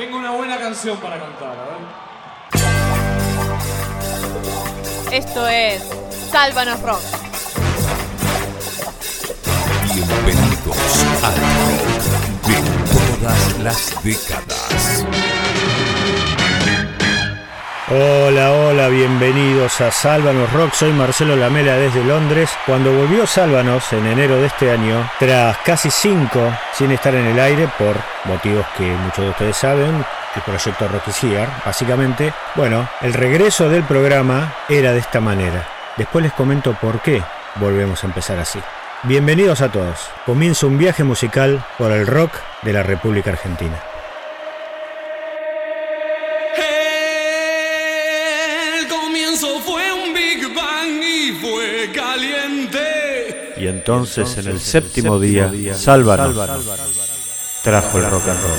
Tengo una buena canción para cantar, a ver. Esto es Sálvanos Rock. Bienvenidos al rock de todas las décadas. Hola, hola, bienvenidos a Sálvanos Rock. Soy Marcelo Lamela desde Londres. Cuando volvió Sálvanos en enero de este año, tras casi cinco sin estar en el aire por motivos que muchos de ustedes saben, el proyecto Rocketeer, básicamente, bueno, el regreso del programa era de esta manera. Después les comento por qué volvemos a empezar así. Bienvenidos a todos. Comienza un viaje musical por el rock de la República Argentina. Entonces en el séptimo día, Sálvanos trajo el rock and roll.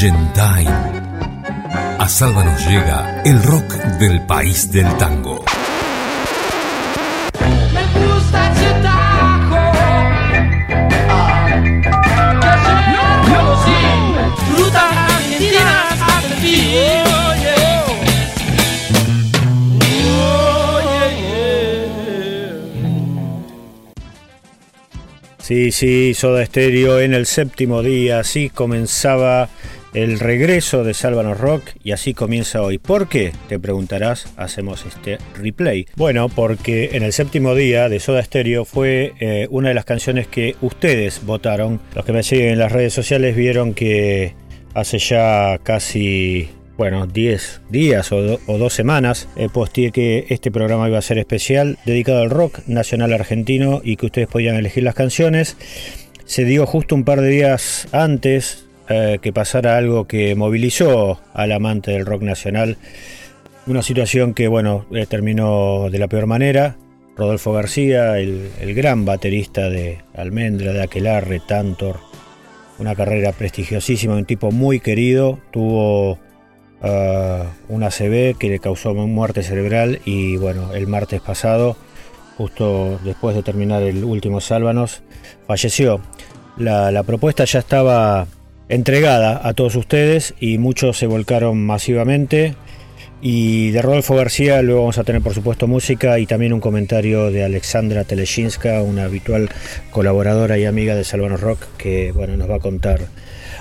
Argentine. A Salva nos llega el rock del país del tango. Sí, sí, Soda Stereo en el séptimo día, así comenzaba el regreso de Sálvanos Rock y así comienza hoy. ¿Por qué? Te preguntarás, hacemos este replay. Bueno, porque en el séptimo día de Soda Stereo fue eh, una de las canciones que ustedes votaron. Los que me siguen en las redes sociales vieron que hace ya casi bueno, 10 días o, dos semanas, eh, posteé que este programa iba a ser especial, dedicado al rock nacional argentino y que ustedes podían elegir las canciones. Se dio justo un par de días antes eh, que pasara algo que movilizó al amante del rock nacional. Una situación que, bueno, eh, terminó de la peor manera. Rodolfo García, el, el gran baterista de Almendra, de Aquelarre, Tantor, una carrera prestigiosísima, un tipo muy querido, tuvo uh, una CB que le causó muerte cerebral y bueno, el martes pasado, justo después de terminar el último Sálvanos, falleció. La, propuesta ya estaba entregada a todos ustedes y muchos se volcaron masivamente. Y de Rodolfo García luego vamos a tener por supuesto música y también un comentario de Alexandra Teleshinska, una habitual colaboradora y amiga de Sálvanos Rock, que bueno, nos va a contar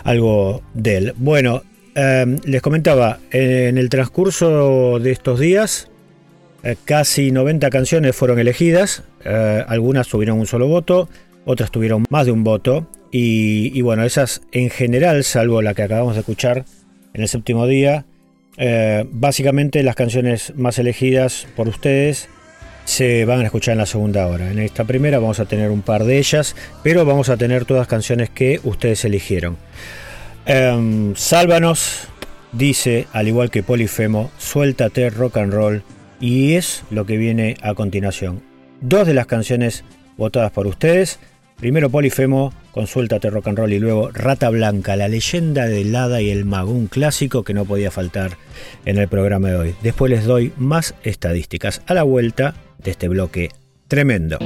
algo de él. Bueno, Em, les comentaba, en el transcurso de estos días, eh, casi 90 canciones fueron elegidas, eh, algunas tuvieron un solo voto, otras tuvieron más de un voto, y, bueno, esas en general, salvo la que acabamos de escuchar en el séptimo día, eh, básicamente las canciones más elegidas por ustedes se van a escuchar en la segunda hora. En esta primera vamos a tener un par de ellas, pero vamos a tener todas canciones que ustedes eligieron. Em, sálvanos, dice, al igual que Polifemo, suéltate rock and roll. Y es lo que viene a continuación. Dos de las canciones votadas por ustedes. Primero Polifemo con Suéltate Rock and Roll y luego Rata Blanca, la leyenda del hada y el mago, un clásico que no podía faltar en el programa de hoy. Después les doy más estadísticas a la vuelta de este bloque tremendo.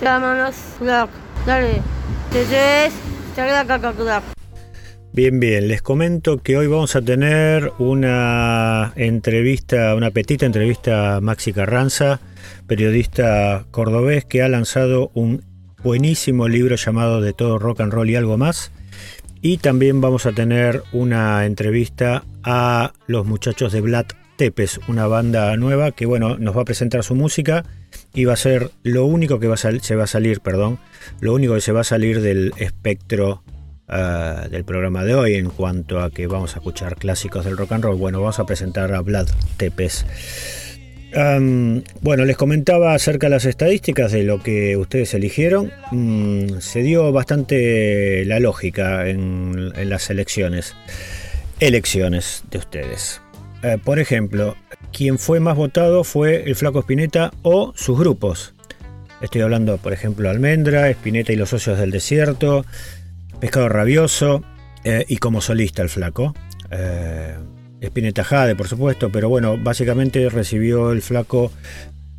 Sálvanos Rock. Dale. Bien, bien, les comento que hoy vamos a tener una entrevista, una petita entrevista a Maxi Carranza, periodista cordobés que ha lanzado un buenísimo libro llamado De todo rock and roll y algo más. Y también vamos a tener una entrevista a los muchachos de Black Tepes, una banda nueva que bueno, nos va a presentar su música y va a ser lo único que va a se va a salir, perdón, lo único que se va a salir del espectro ah, del programa de hoy en cuanto a que vamos a escuchar clásicos del rock and roll. Bueno, vamos a presentar a Vlad Tepes. bueno, les comentaba acerca de las estadísticas de lo que ustedes eligieron. Mm, se dio bastante la lógica en, las elecciones. Elecciones de ustedes. Eh, por ejemplo, quien fue más votado fue el Flaco Spinetta o sus grupos. Estoy hablando, por ejemplo, Almendra, Spinetta y los Socios del Desierto, Pescado Rabioso eh, y como solista el Flaco. Eh, Jade, por supuesto, pero bueno, básicamente recibió el Flaco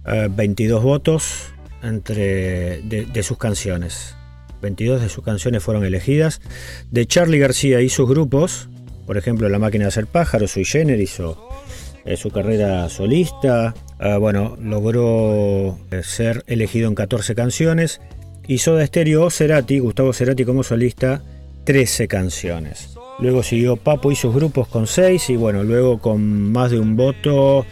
22 eh, votos entre, de, sus canciones. 22 de sus canciones fueron elegidas. De Charlie García y sus grupos, por ejemplo, La Máquina de Hacer Pájaros, Sui Generis o su carrera solista. Ah, bueno, logró eh, ser elegido en 14 canciones. Y Soda Stereo Cerati, Gustavo Cerati como solista, 13 canciones. Luego siguió Papo y sus grupos con 6 y bueno, luego con más de un voto,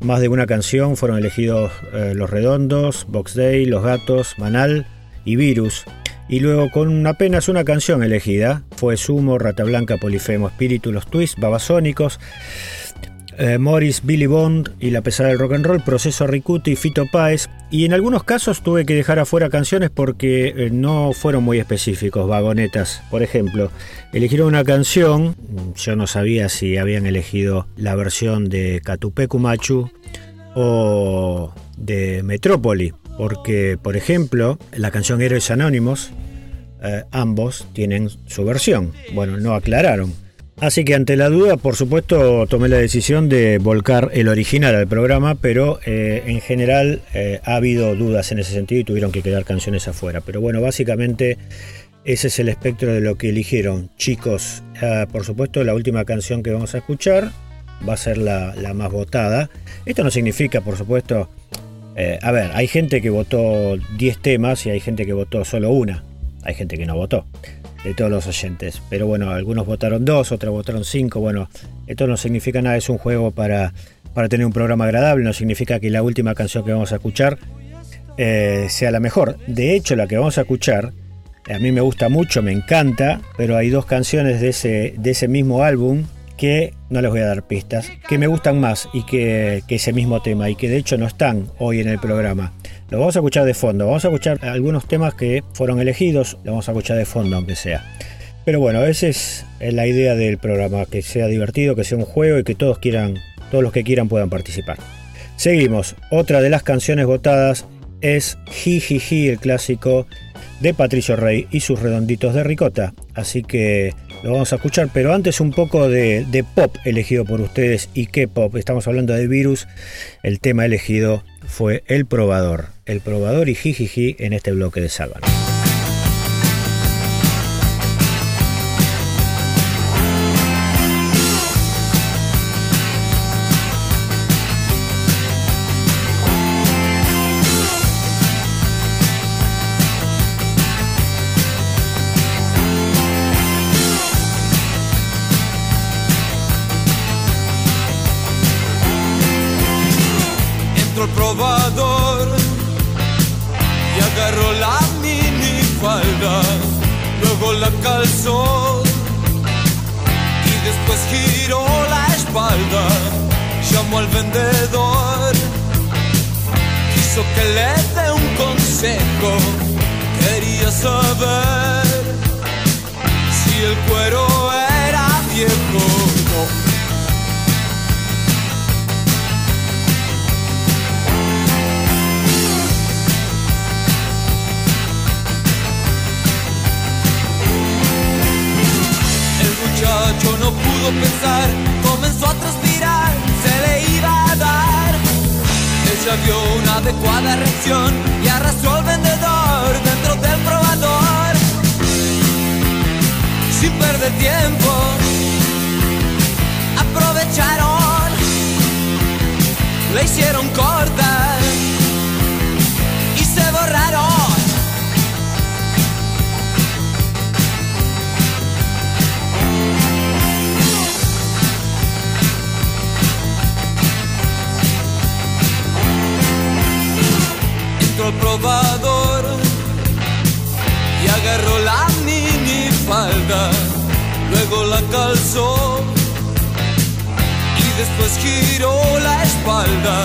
más de una canción fueron elegidos eh, Los Redondos, Box Day, Los Gatos, Manal y Virus. Y luego con apenas una canción elegida fue Sumo, Rata Blanca, Polifemo, Espíritu, Los Twists, Babasónicos. Eh, Morris, Billy Bond y La pesada del rock and roll, Proceso Ricuti y Fito Páez. Y en algunos casos tuve que dejar afuera canciones porque eh, no fueron muy específicos, vagonetas. Por ejemplo, eligieron una canción, yo no sabía si habían elegido la versión de Catupecu Machu o de Metrópoli, porque, por ejemplo, la canción Héroes Anónimos, eh, ambos tienen su versión. Bueno, no aclararon. Así que ante la duda, por supuesto, tomé la decisión de volcar el original al programa, pero eh, en general eh, ha habido dudas en ese sentido y tuvieron que quedar canciones afuera. Pero bueno, básicamente ese es el espectro de lo que eligieron. Chicos, ah, por supuesto, la última canción que vamos a escuchar va a ser la, más votada. Esto no significa, por supuesto, eh, a ver, hay gente que votó 10 temas y hay gente que votó solo una. Hay gente que no votó de todos los oyentes. Pero bueno, algunos votaron dos, otros votaron cinco. Bueno, esto no significa nada, es un juego para, para tener un programa agradable, no significa que la última canción que vamos a escuchar eh, sea la mejor. De hecho, la que vamos a escuchar, a mí me gusta mucho, me encanta, pero hay dos canciones de ese, de ese mismo álbum que no les voy a dar pistas, que me gustan más y que, que ese mismo tema y que de hecho no están hoy en el programa. Lo vamos a escuchar de fondo, vamos a escuchar algunos temas que fueron elegidos, lo vamos a escuchar de fondo aunque sea. Pero bueno, esa es la idea del programa, que sea divertido, que sea un juego y que todos quieran, todos los que quieran puedan participar. Seguimos, otra de las canciones votadas es Ji el clásico de Patricio Rey y sus redonditos de ricota. Así que lo vamos a escuchar, pero antes un poco de, de pop elegido por ustedes. ¿Y qué pop? Estamos hablando de virus. El tema elegido fue El Probador. El Probador y Jijiji en este bloque de y agarró la minifalda, luego la calzó y después giró la espalda, llamó al vendedor, quiso que le dé un consejo, quería saber si el cuero era viejo. Sálvano. vio una adecuada reacción y arrastró al vendedor dentro del probador. Sin perder tiempo, aprovecharon, le hicieron corta El probador. Y agarró la mini falda, luego la calzó. Y después giró la espalda,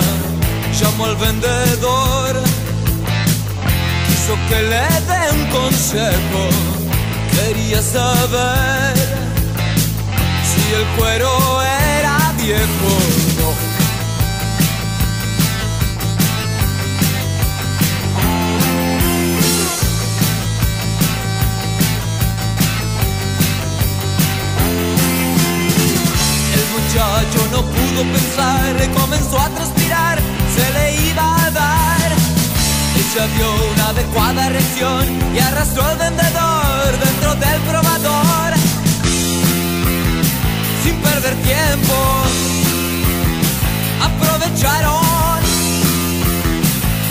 llamó al vendedor, quiso que le dé un consejo, quería saber si el cuero era viejo muchacho no pudo pensar, comenzó a transpirar, se le iba a dar. Ella dio una adecuada reacción y arrastró al vendedor dentro del probador. Sin perder tiempo, aprovecharon,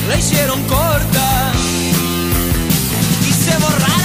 le hicieron corta y se borraron.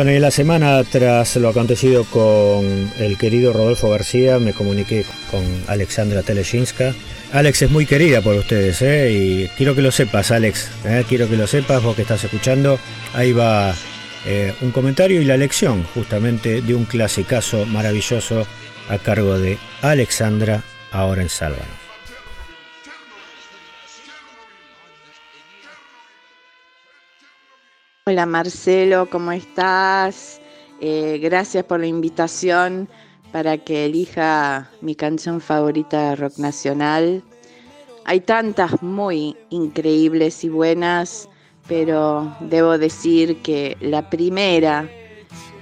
Bueno, y la semana tras lo acontecido con el querido Rodolfo García, me comuniqué con Alexandra Teleshinska. Alex es muy querida por ustedes, ¿eh? y quiero que lo sepas, Alex. ¿eh? Quiero que lo sepas, vos que estás escuchando. Ahí va eh, un comentario y la lección, justamente, de un clasicazo maravilloso a cargo de Alexandra, ahora en Sálvano. Hola Marcelo, ¿cómo estás? Eh, gracias por la invitación para que elija mi canción favorita de rock nacional. Hay tantas muy increíbles y buenas, pero debo decir que la primera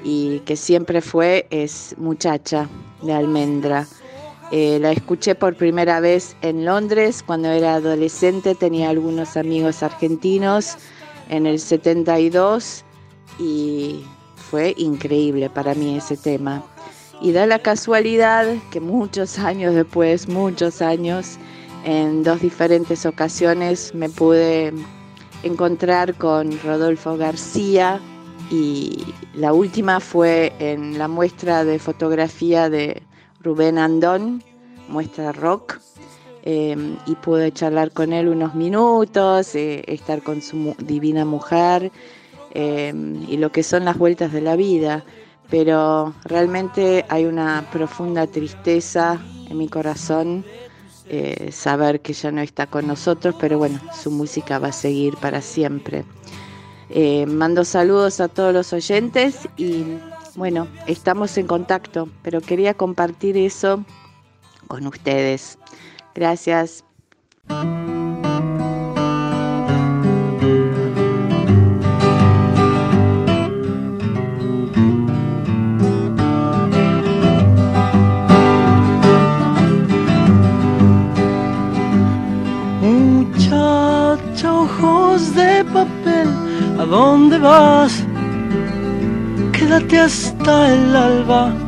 y que siempre fue es Muchacha de Almendra. Eh, la escuché por primera vez en Londres cuando era adolescente, tenía algunos amigos argentinos en el 72 y fue increíble para mí ese tema. Y da la casualidad que muchos años después, muchos años, en dos diferentes ocasiones me pude encontrar con Rodolfo García y la última fue en la muestra de fotografía de Rubén Andón, muestra rock, eh, y pude charlar con él unos minutos, eh, estar con su divina mujer eh, y lo que son las vueltas de la vida. Pero realmente hay una profunda tristeza en mi corazón eh, saber que ya no está con nosotros, pero bueno, su música va a seguir para siempre. Eh, mando saludos a todos los oyentes y bueno, estamos en contacto, pero quería compartir eso con ustedes. Gracias. Muchacha, ojos de papel, ¿a dónde vas? Quédate hasta el alba.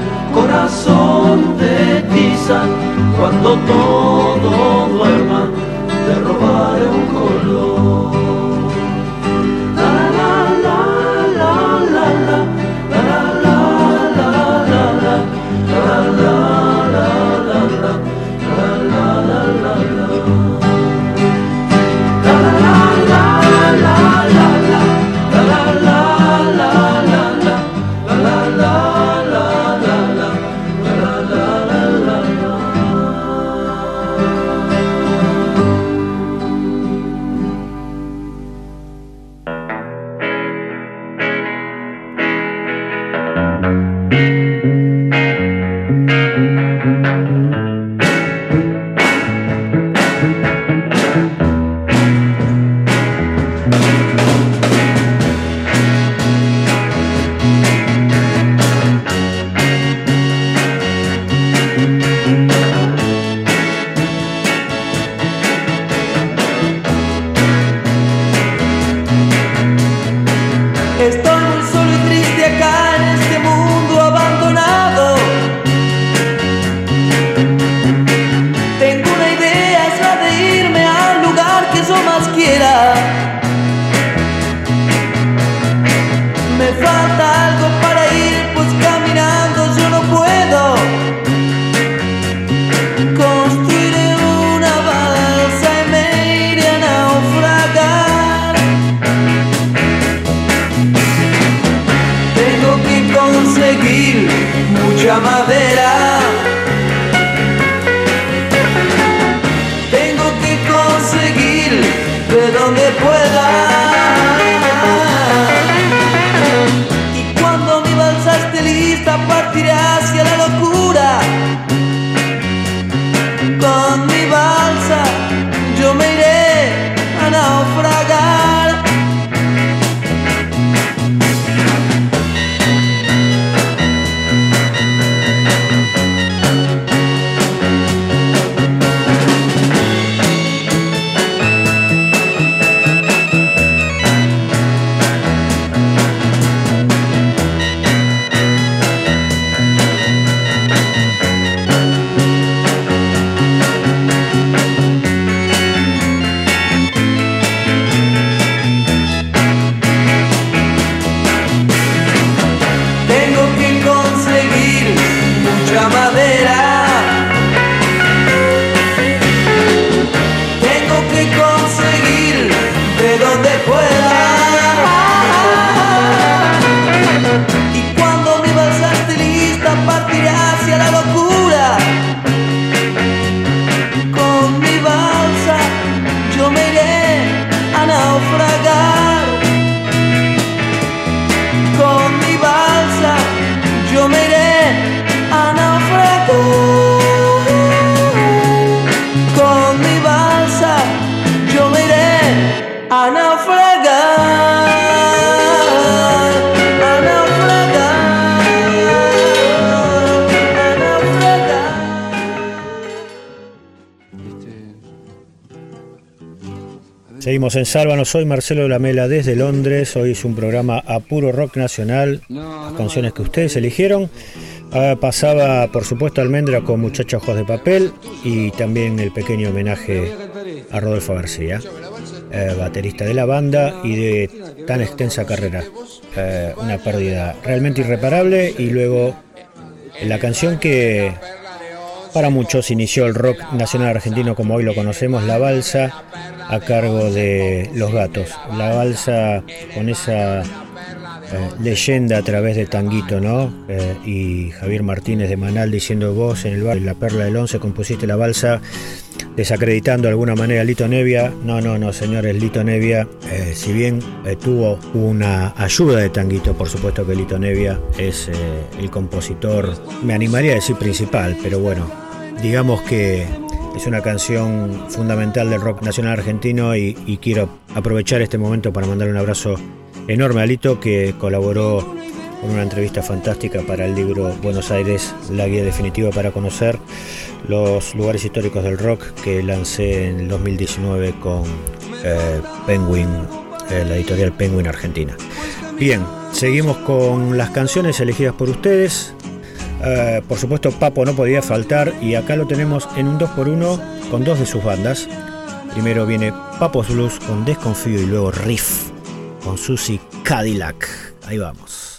corazón de tiza, cuando todo duerma te robaré un color. Seguimos en Sálvanos, soy Marcelo Lamela desde Londres. Hoy es un programa a puro rock nacional, las canciones que ustedes eligieron. Ah, pasaba, por supuesto, Almendra con Muchachos Ojos de Papel y también el pequeño homenaje a Rodolfo García, eh, baterista de la banda y de tan extensa carrera. Eh, una pérdida realmente irreparable y luego la canción que para muchos inició el rock nacional argentino como hoy lo conocemos, La Balsa, a cargo de Los Gatos. La Balsa con esa eh, leyenda a través de Tanguito, ¿no? Eh, y Javier Martínez de Manal diciendo vos en el bar La Perla del Once compusiste la balsa desacreditando de alguna manera a Lito Nevia. No, no, no, señores, Lito Nevia, eh, si bien tuvo una ayuda de Tanguito, por supuesto que Lito Nevia es el compositor, me animaría a decir principal, pero bueno, digamos que es una canción fundamental del rock nacional argentino y, quiero aprovechar este momento para mandar un abrazo enorme a Lito que colaboró con una entrevista fantástica para el libro Buenos Aires, la guía definitiva para conocer los lugares históricos del rock que lancé en el 2019 con eh, Penguin, eh, la editorial Penguin Argentina. Bien, seguimos con las canciones elegidas por ustedes. Eh, por supuesto, Papo no podía faltar y acá lo tenemos en un 2x1 con dos de sus bandas. Primero viene Papos Blues con Desconfío y luego Riff con Susie Cadillac. Ahí vamos.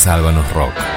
Sálvanos Rock.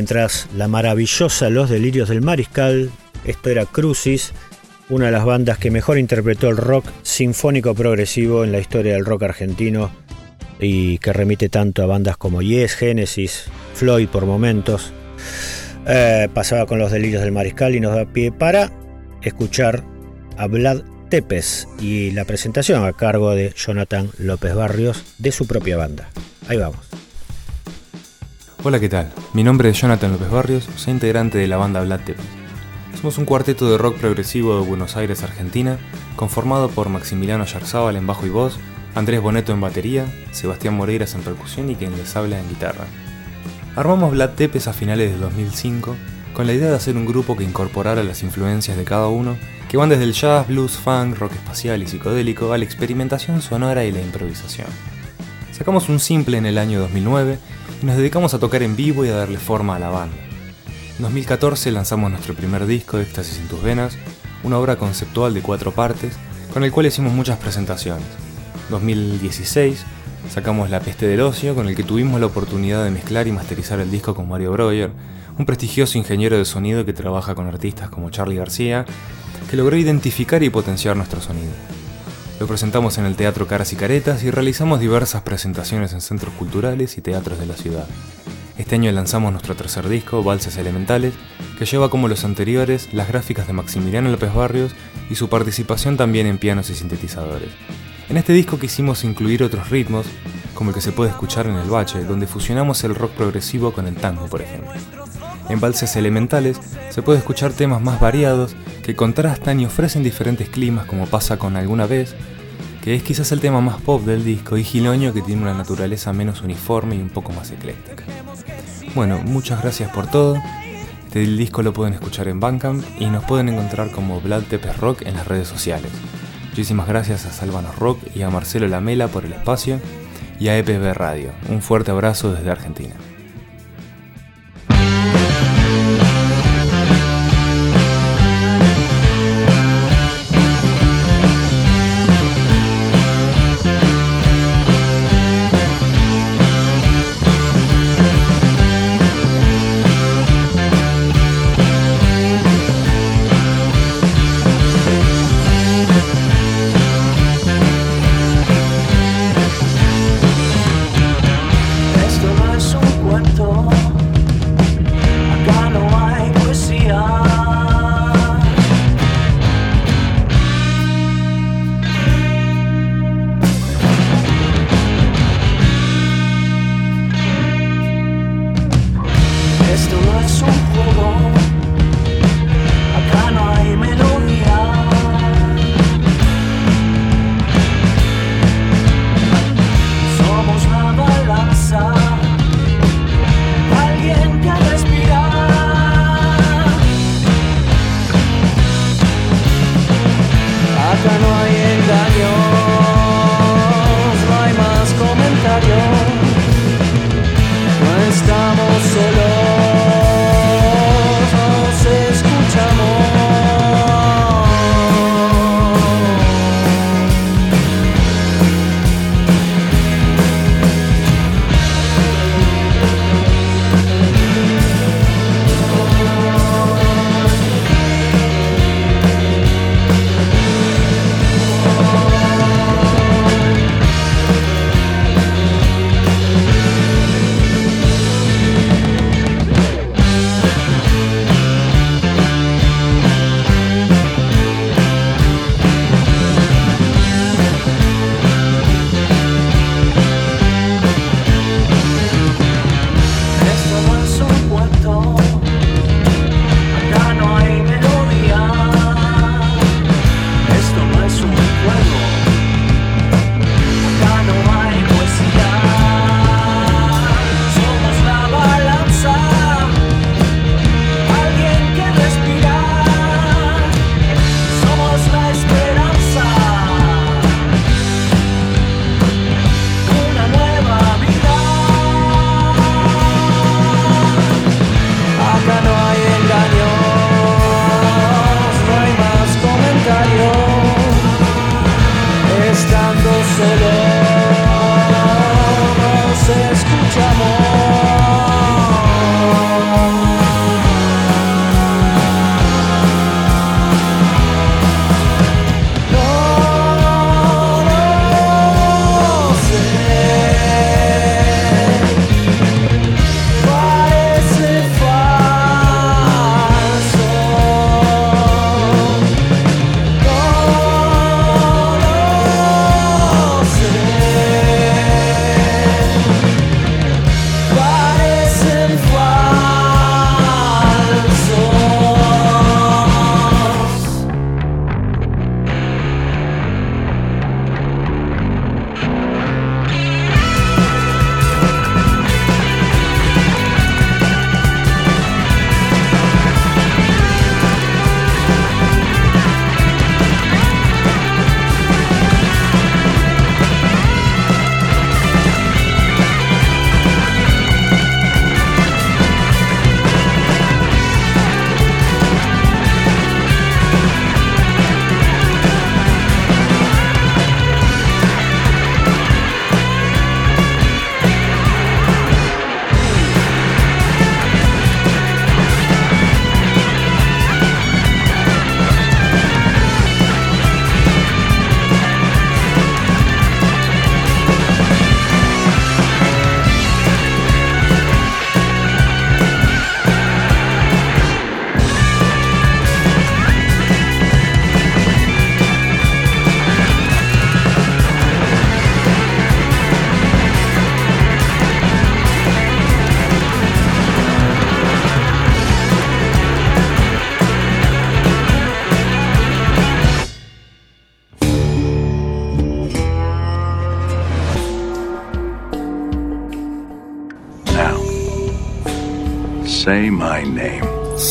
Mientras la maravillosa Los Delirios del Mariscal, esto era Crucis, una de las bandas que mejor interpretó el rock sinfónico progresivo en la historia del rock argentino y que remite tanto a bandas como Yes, Genesis, Floyd por momentos. Eh, pasaba con Los Delirios del Mariscal y nos da pie para escuchar a Vlad Tepes y la presentación a cargo de Jonathan López Barrios de su propia banda. Ahí vamos. Hola, ¿qué tal? Mi nombre es Jonathan López Barrios, soy integrante de la banda Vlad Tepes. Somos un cuarteto de rock progresivo de Buenos Aires, Argentina, conformado por Maximiliano Yarzábal en bajo y voz, Andrés Boneto en batería, Sebastián Moreiras en percusión y quien les habla en guitarra. Armamos Vlad Tepes a finales de 2005 con la idea de hacer un grupo que incorporara las influencias de cada uno, que van desde el jazz, blues, funk, rock espacial y psicodélico a la experimentación sonora y la improvisación. Sacamos un simple en el año 2009 y nos dedicamos a tocar en vivo y a darle forma a la banda. En 2014 lanzamos nuestro primer disco, Éxtasis en tus venas, una obra conceptual de cuatro partes, con el cual hicimos muchas presentaciones. 2016 sacamos La Peste del Ocio, con el que tuvimos la oportunidad de mezclar y masterizar el disco con Mario Breuer, un prestigioso ingeniero de sonido que trabaja con artistas como Charlie García, que logró identificar y potenciar nuestro sonido. Lo presentamos en el Teatro Caras y Caretas y realizamos diversas presentaciones en centros culturales y teatros de la ciudad. Este año lanzamos nuestro tercer disco, Valses Elementales, que lleva como los anteriores las gráficas de Maximiliano López Barrios y su participación también en pianos y sintetizadores. En este disco quisimos incluir otros ritmos, como el que se puede escuchar en el bache, donde fusionamos el rock progresivo con el tango, por ejemplo. En Valses Elementales se puede escuchar temas más variados que contrastan y ofrecen diferentes climas como pasa con Alguna vez, que es quizás el tema más pop del disco, y Giloño que tiene una naturaleza menos uniforme y un poco más ecléctica. Bueno, muchas gracias por todo. Este disco lo pueden escuchar en Bandcamp y nos pueden encontrar como Vlad Tepes Rock en las redes sociales. Muchísimas gracias a Salvano Rock y a Marcelo Lamela por el espacio y a EPB Radio. Un fuerte abrazo desde Argentina.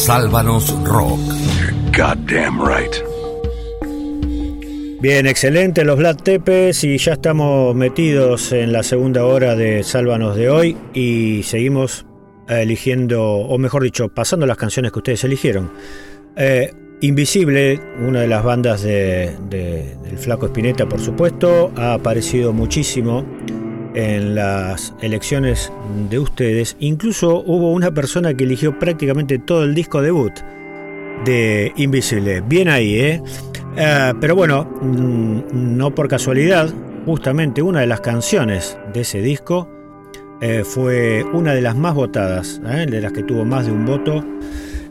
Sálvanos Rock. Goddamn right. Bien, excelente los Black Tepes y ya estamos metidos en la segunda hora de Sálvanos de hoy y seguimos eligiendo, o mejor dicho, pasando las canciones que ustedes eligieron. Eh, Invisible, una de las bandas de, de- del Flaco Espineta, por supuesto, ha aparecido muchísimo en las elecciones de ustedes. Incluso hubo una persona que eligió prácticamente todo el disco debut de Invisible. Bien ahí, ¿eh? Eh, pero bueno, mm, no por casualidad, justamente una de las canciones de ese disco eh, fue una de las más votadas, ¿eh? de las que tuvo más de un voto.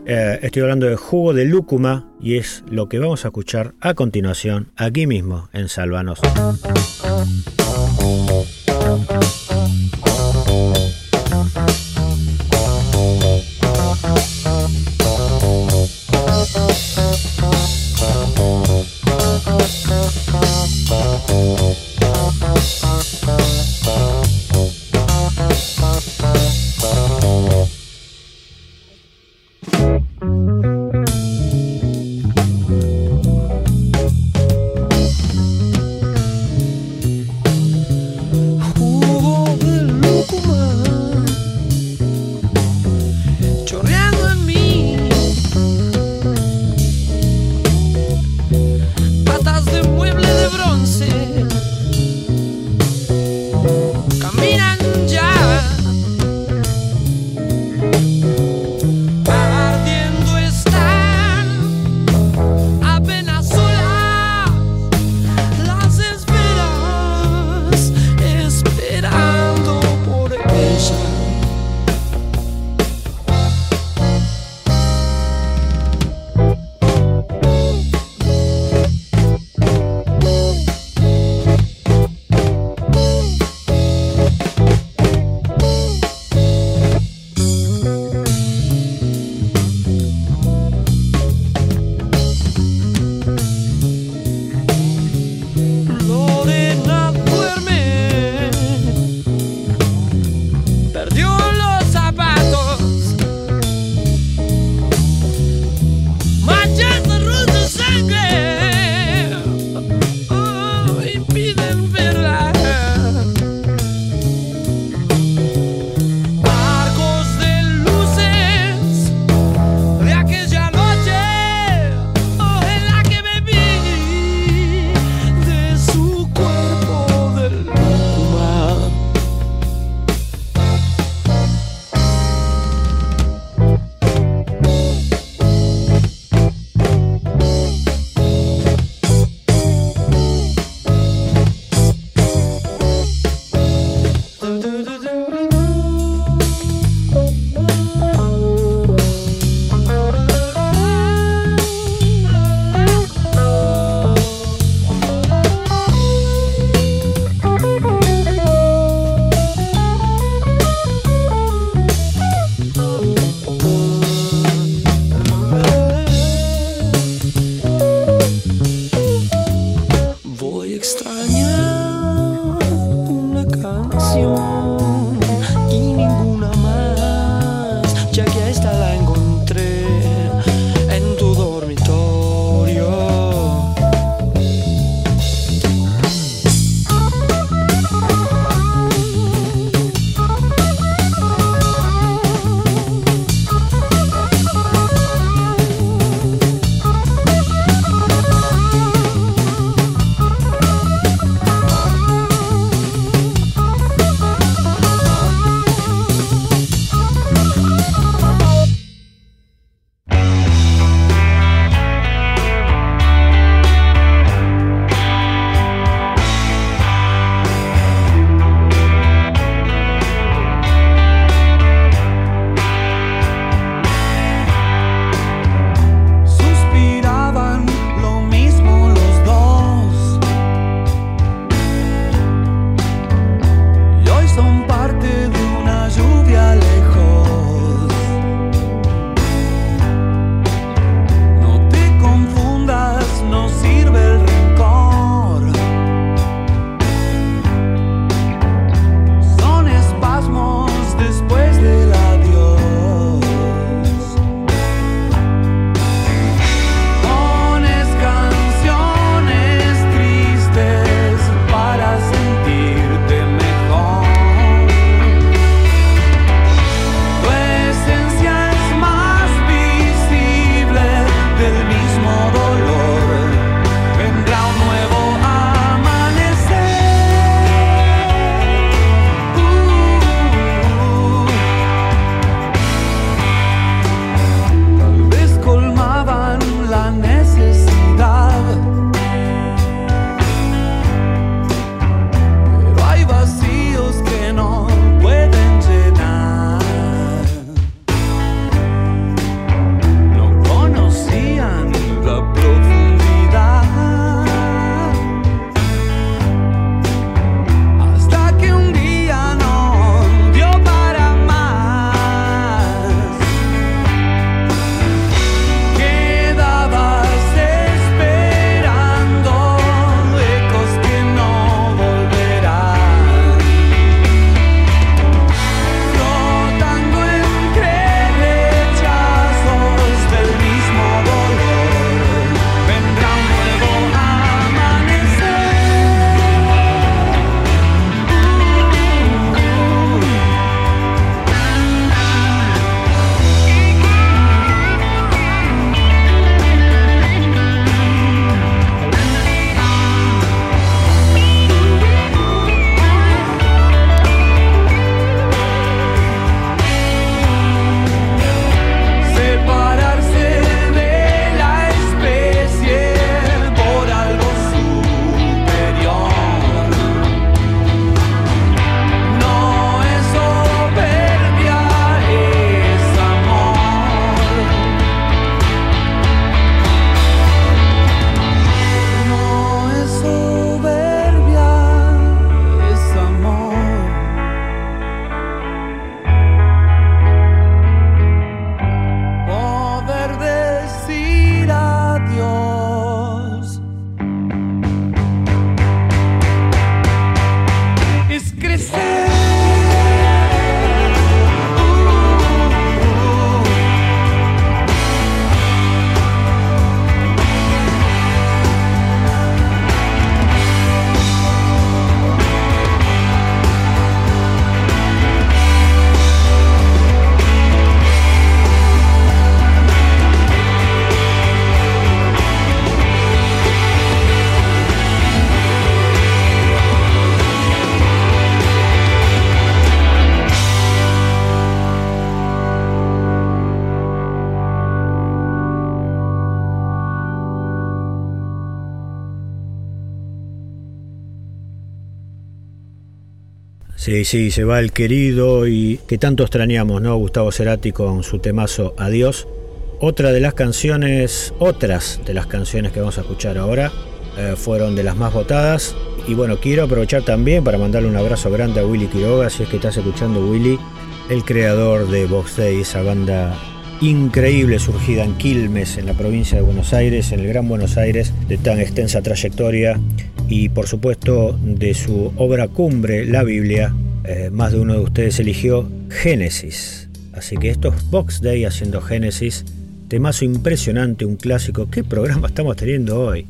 Estoy hablando de Jugo de Lúcuma y es lo que vamos a escuchar a continuación aquí mismo en Salvanos. Jugo Sí, sí, se va el querido y que tanto extrañamos, ¿no? Gustavo Cerati con su temazo Adiós. Otra de las canciones, otras de las canciones que vamos a escuchar ahora, eh, fueron de las más votadas. Y bueno, quiero aprovechar también para mandarle un abrazo grande a Willy Quiroga, si es que estás escuchando Willy, el creador de Box Day, esa banda increíble surgida en Quilmes, en la provincia de Buenos Aires, en el Gran Buenos Aires, de tan extensa trayectoria y por supuesto de su obra cumbre, la Biblia, eh, más de uno de ustedes eligió Génesis. Así que esto es Box Day haciendo Génesis, temazo impresionante, un clásico. ¿Qué programa estamos teniendo hoy?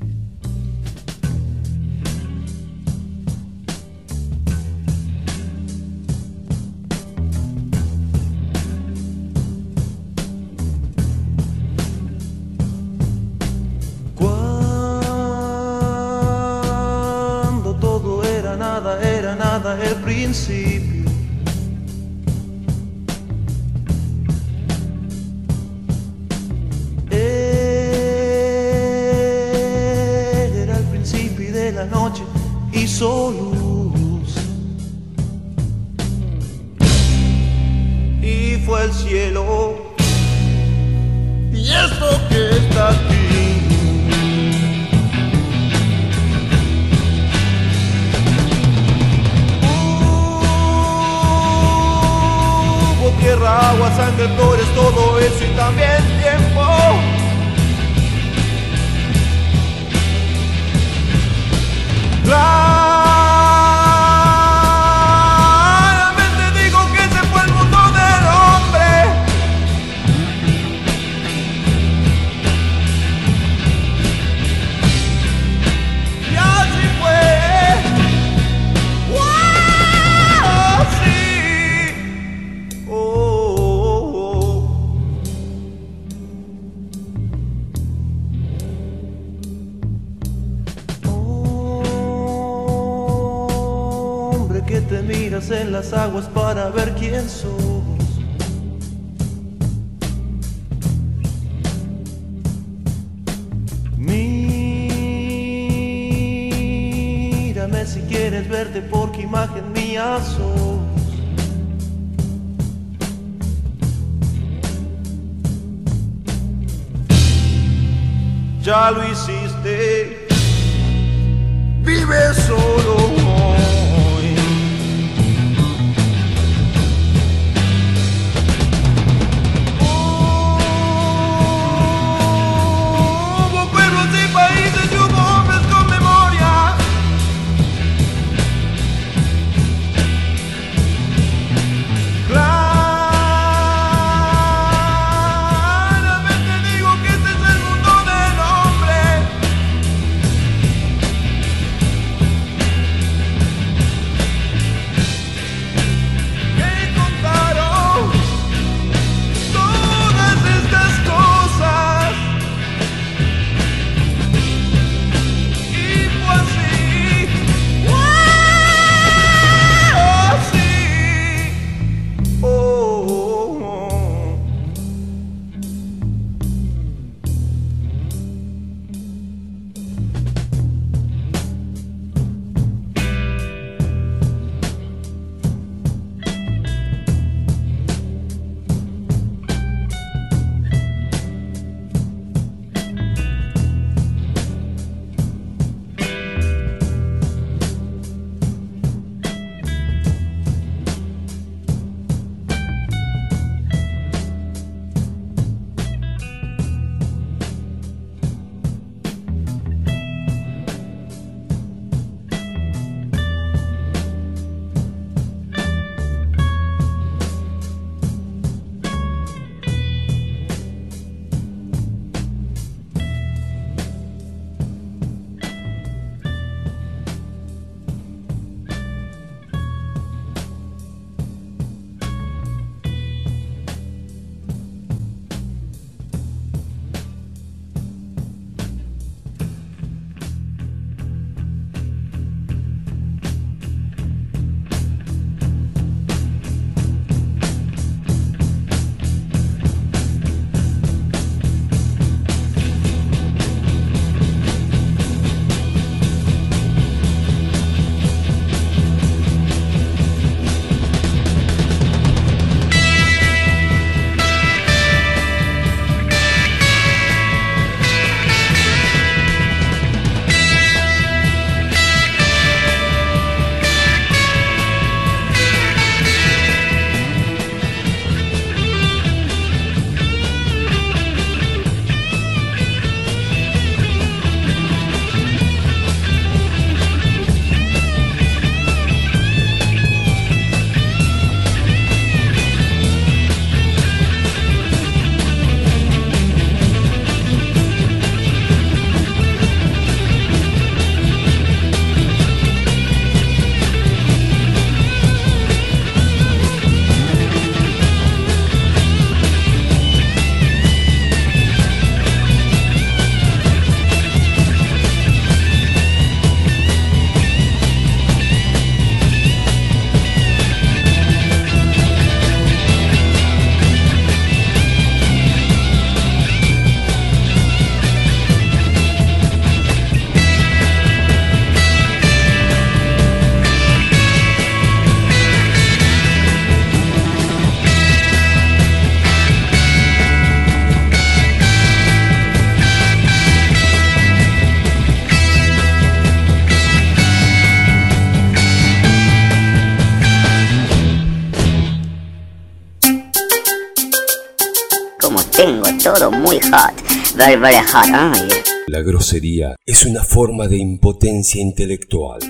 Muy hot. Very, very hot. Ah, yeah. La grosería es una forma de impotencia intelectual.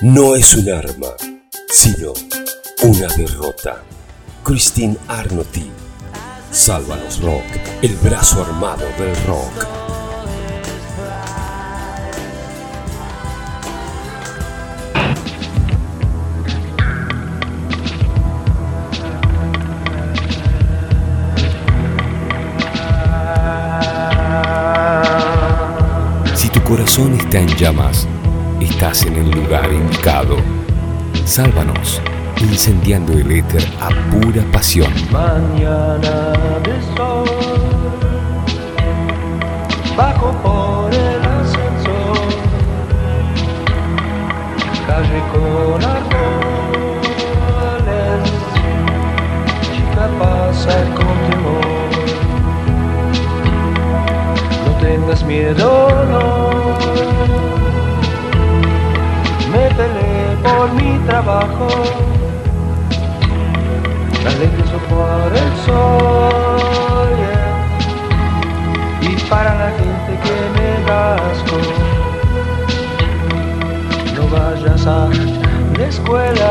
No es un arma, sino una derrota. Christine Arnoti. Sálvanos Rock, el brazo armado del rock. Corazón está en llamas, estás en el lugar indicado. Sálvanos, incendiando el éter a pura pasión. Mañana de sol, bajo por el ascensor, calle con árboles, chica pasa con temor. No tengas miedo, no. Por mi trabajo. Regreso por el sol y para la gente que me rasco. No vayas a la escuela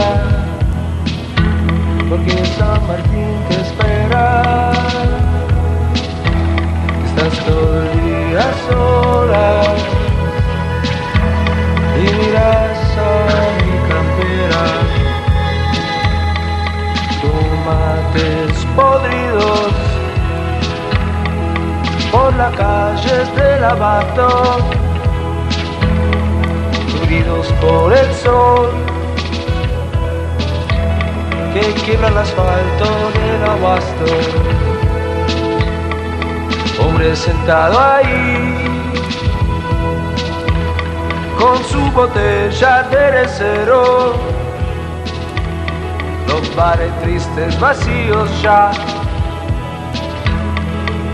porque San Martín te del abasto, heridos por el sol que quiebra el asfalto del abasto. Hombre sentado ahí con su botella de recero los bares tristes vacíos ya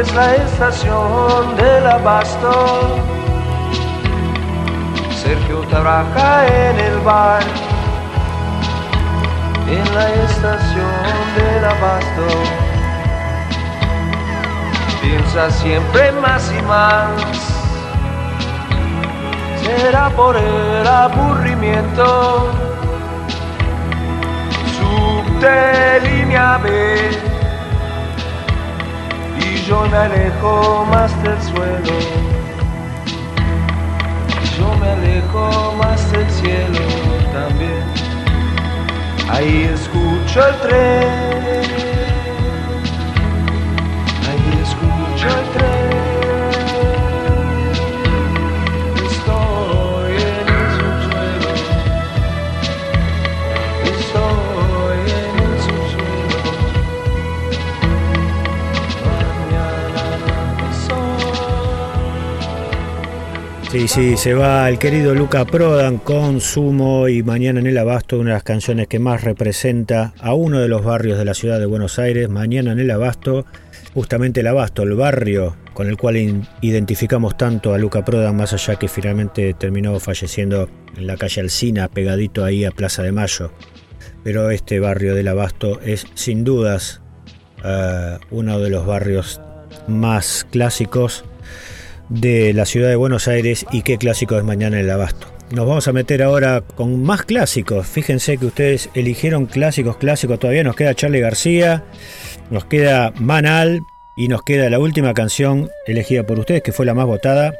es la estación del abasto. Sergio trabaja en el bar, en la estación del abasto. Piensa siempre más y más, será por el aburrimiento. Subte línea B, y yo me alejo más del suelo yo me alejo más del cielo. Ahí escucho el tren, Sí, sí, se va el querido Luca Prodan con Sumo y Mañana en el Abasto, una de las canciones que más representa a uno de los barrios de la ciudad de Buenos Aires, Mañana en el Abasto, justamente el Abasto, el barrio con el cual identificamos tanto a Luca Prodan, más allá que finalmente terminó falleciendo en la calle Alcina, pegadito ahí a Plaza de Mayo. Pero este barrio del Abasto es sin dudas eh, uno de los barrios más clásicos de la ciudad de Buenos Aires y qué clásico es mañana el Abasto. Nos vamos a meter ahora con más clásicos. Fíjense que ustedes eligieron clásicos, clásicos. Todavía nos queda Charlie García, nos queda Manal y nos queda la última canción elegida por ustedes, que fue la más votada.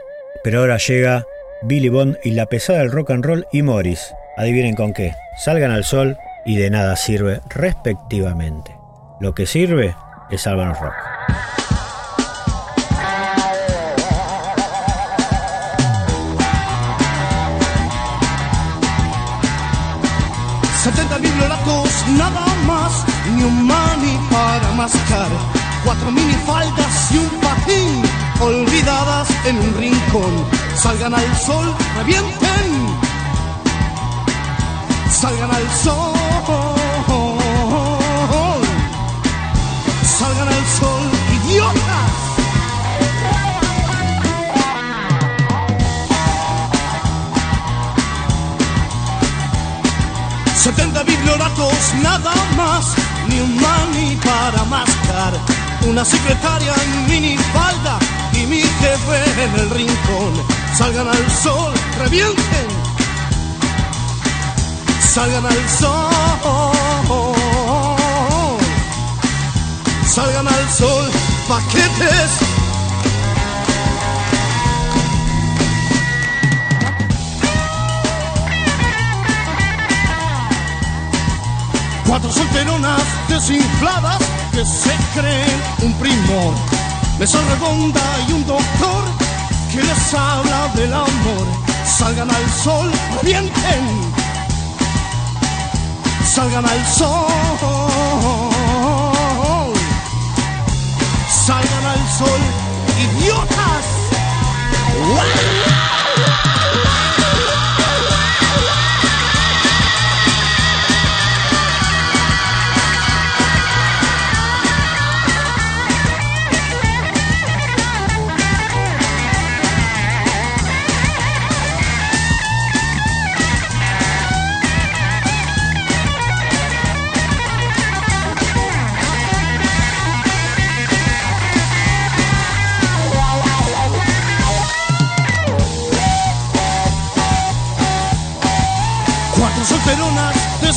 Pero ahora llega Billy Bond y la pesada del rock and roll y Morris. Adivinen con qué. Salgan al sol y de nada sirve respectivamente. Lo que sirve es Sálvanos Rock. Ni un mani para mascar. Cuatro minifaldas y un patín, olvidadas en un rincón. Salgan al sol, revienten. Salgan al sol. Salgan al sol, idiotas. Setenta biblioratos nada más, para mascar. Una secretaria en minifalda y mi jefe en el rincón. Salgan al sol, revienten. Salgan al sol. Salgan al sol, paquetes. Cuatro solteronas desinfladas que se creen un primor. Mesa redonda y un doctor que les habla del amor. Salgan al sol, revienten. Salgan al sol. Salgan al sol, idiotas. Cuatro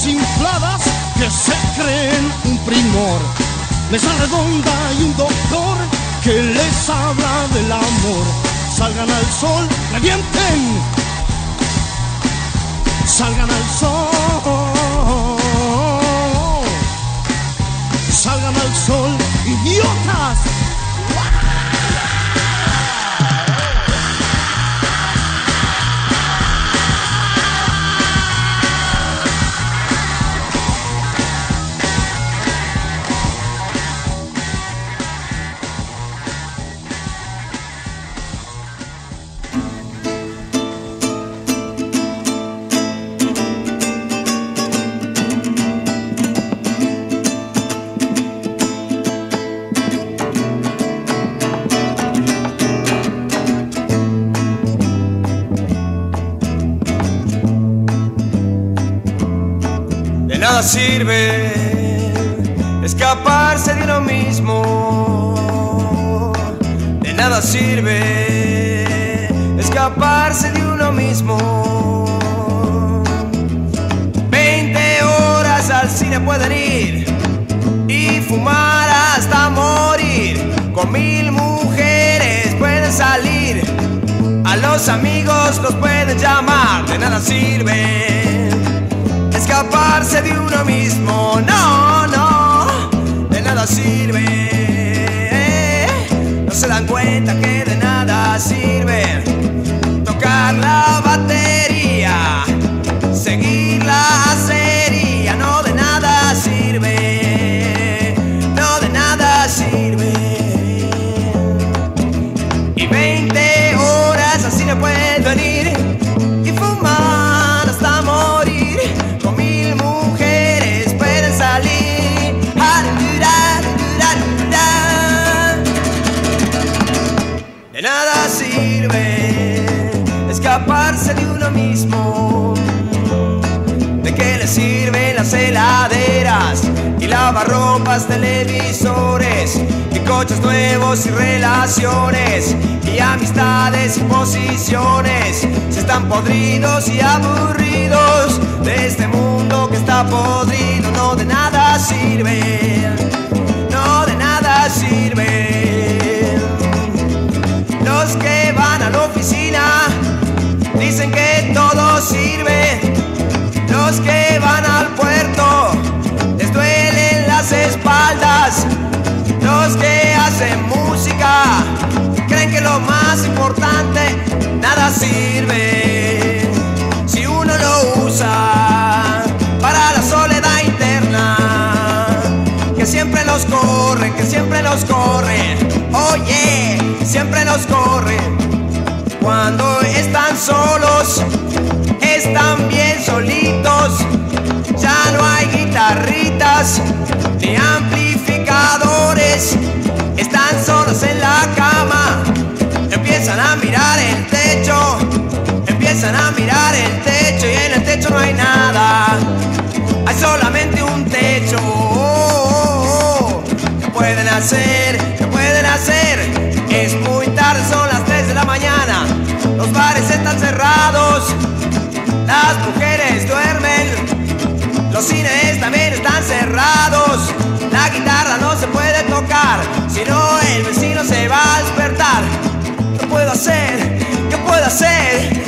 desinfladas que se creen un primor. Mesa redonda y un doctor que les habla del amor. Salgan al sol, revienten. Salgan al sol. Salgan al sol, idiotas. Sirve escaparse de uno mismo. De nada sirve escaparse de uno mismo. 20 horas al cine pueden ir y fumar hasta morir. Con mil mujeres pueden salir. A los amigos los pueden llamar. De nada sirve escaparse de uno mismo. No, no, de nada sirve. No se dan cuenta que de nada sirve tocar la lavarropas, televisores y coches nuevos y relaciones y amistades y posiciones? Si están podridos y aburridos de este mundo que está podrido, no de nada sirve, no de nada sirve. Los que van a la oficina dicen que todo sirve. Importante, nada sirve si uno lo usa para la soledad interna. Que siempre nos corre, que siempre nos corre, oye, siempre nos corre. Cuando están solos, están bien solitos, ya no hay guitarritas ni amplificadores, empiezan a mirar el techo y en el techo no hay nada, hay solamente un techo. ¿Qué pueden hacer? ¿Qué pueden hacer? Es muy tarde, son las 3 de la mañana, los bares están cerrados, las mujeres duermen, los cines también están cerrados. La guitarra no se puede tocar, si no el vecino se va a despertar. ¿Qué puedo hacer? ¿Qué puedo hacer?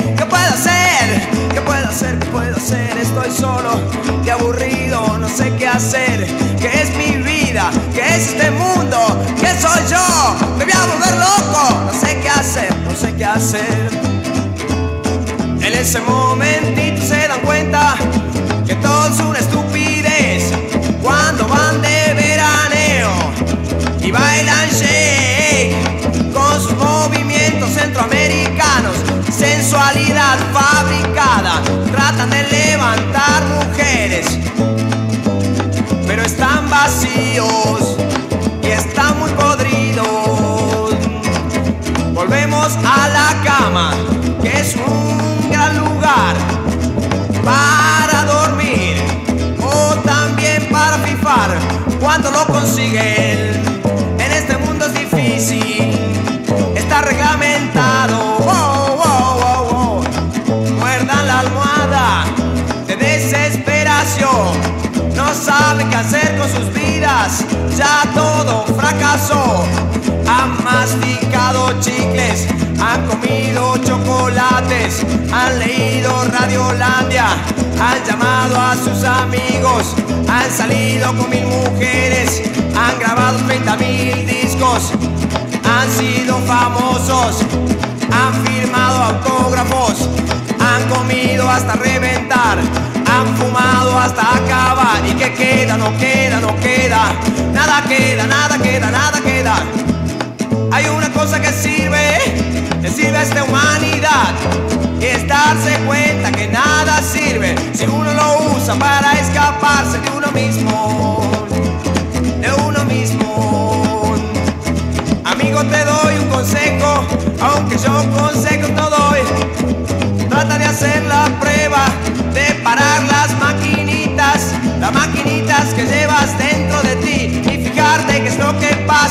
Hacer? ¿Qué puedo hacer? Estoy solo y aburrido, no sé qué hacer. ¿Qué es mi vida? ¿Qué es este mundo? ¿Qué soy yo? Me voy a volver loco, no sé qué hacer, no sé qué hacer. En ese momentito se dan cuenta que todo es una estupidez cuando van de veraneo y bailan shake con sus movimientos centroamericanos, sensualidad tratan de levantar mujeres, pero están vacíos y están muy podridos. Volvemos a la cama, que es un gran lugar para dormir o también para fifar cuando lo consiguen. Qué hacer con sus vidas, ya todo fracasó. Han masticado chicles, han comido chocolates, han leído Radiolandia, han llamado a sus amigos, han salido con mil mujeres, han grabado 30 mil discos, han sido famosos, han firmado autógrafos, han comido hasta reventar, han fumado hasta acabar. ¿Y qué queda? No queda, no queda, nada queda, nada queda, nada queda. Hay una cosa que sirve, que sirve a esta humanidad. Y es darse cuenta que nada sirve si uno lo usa para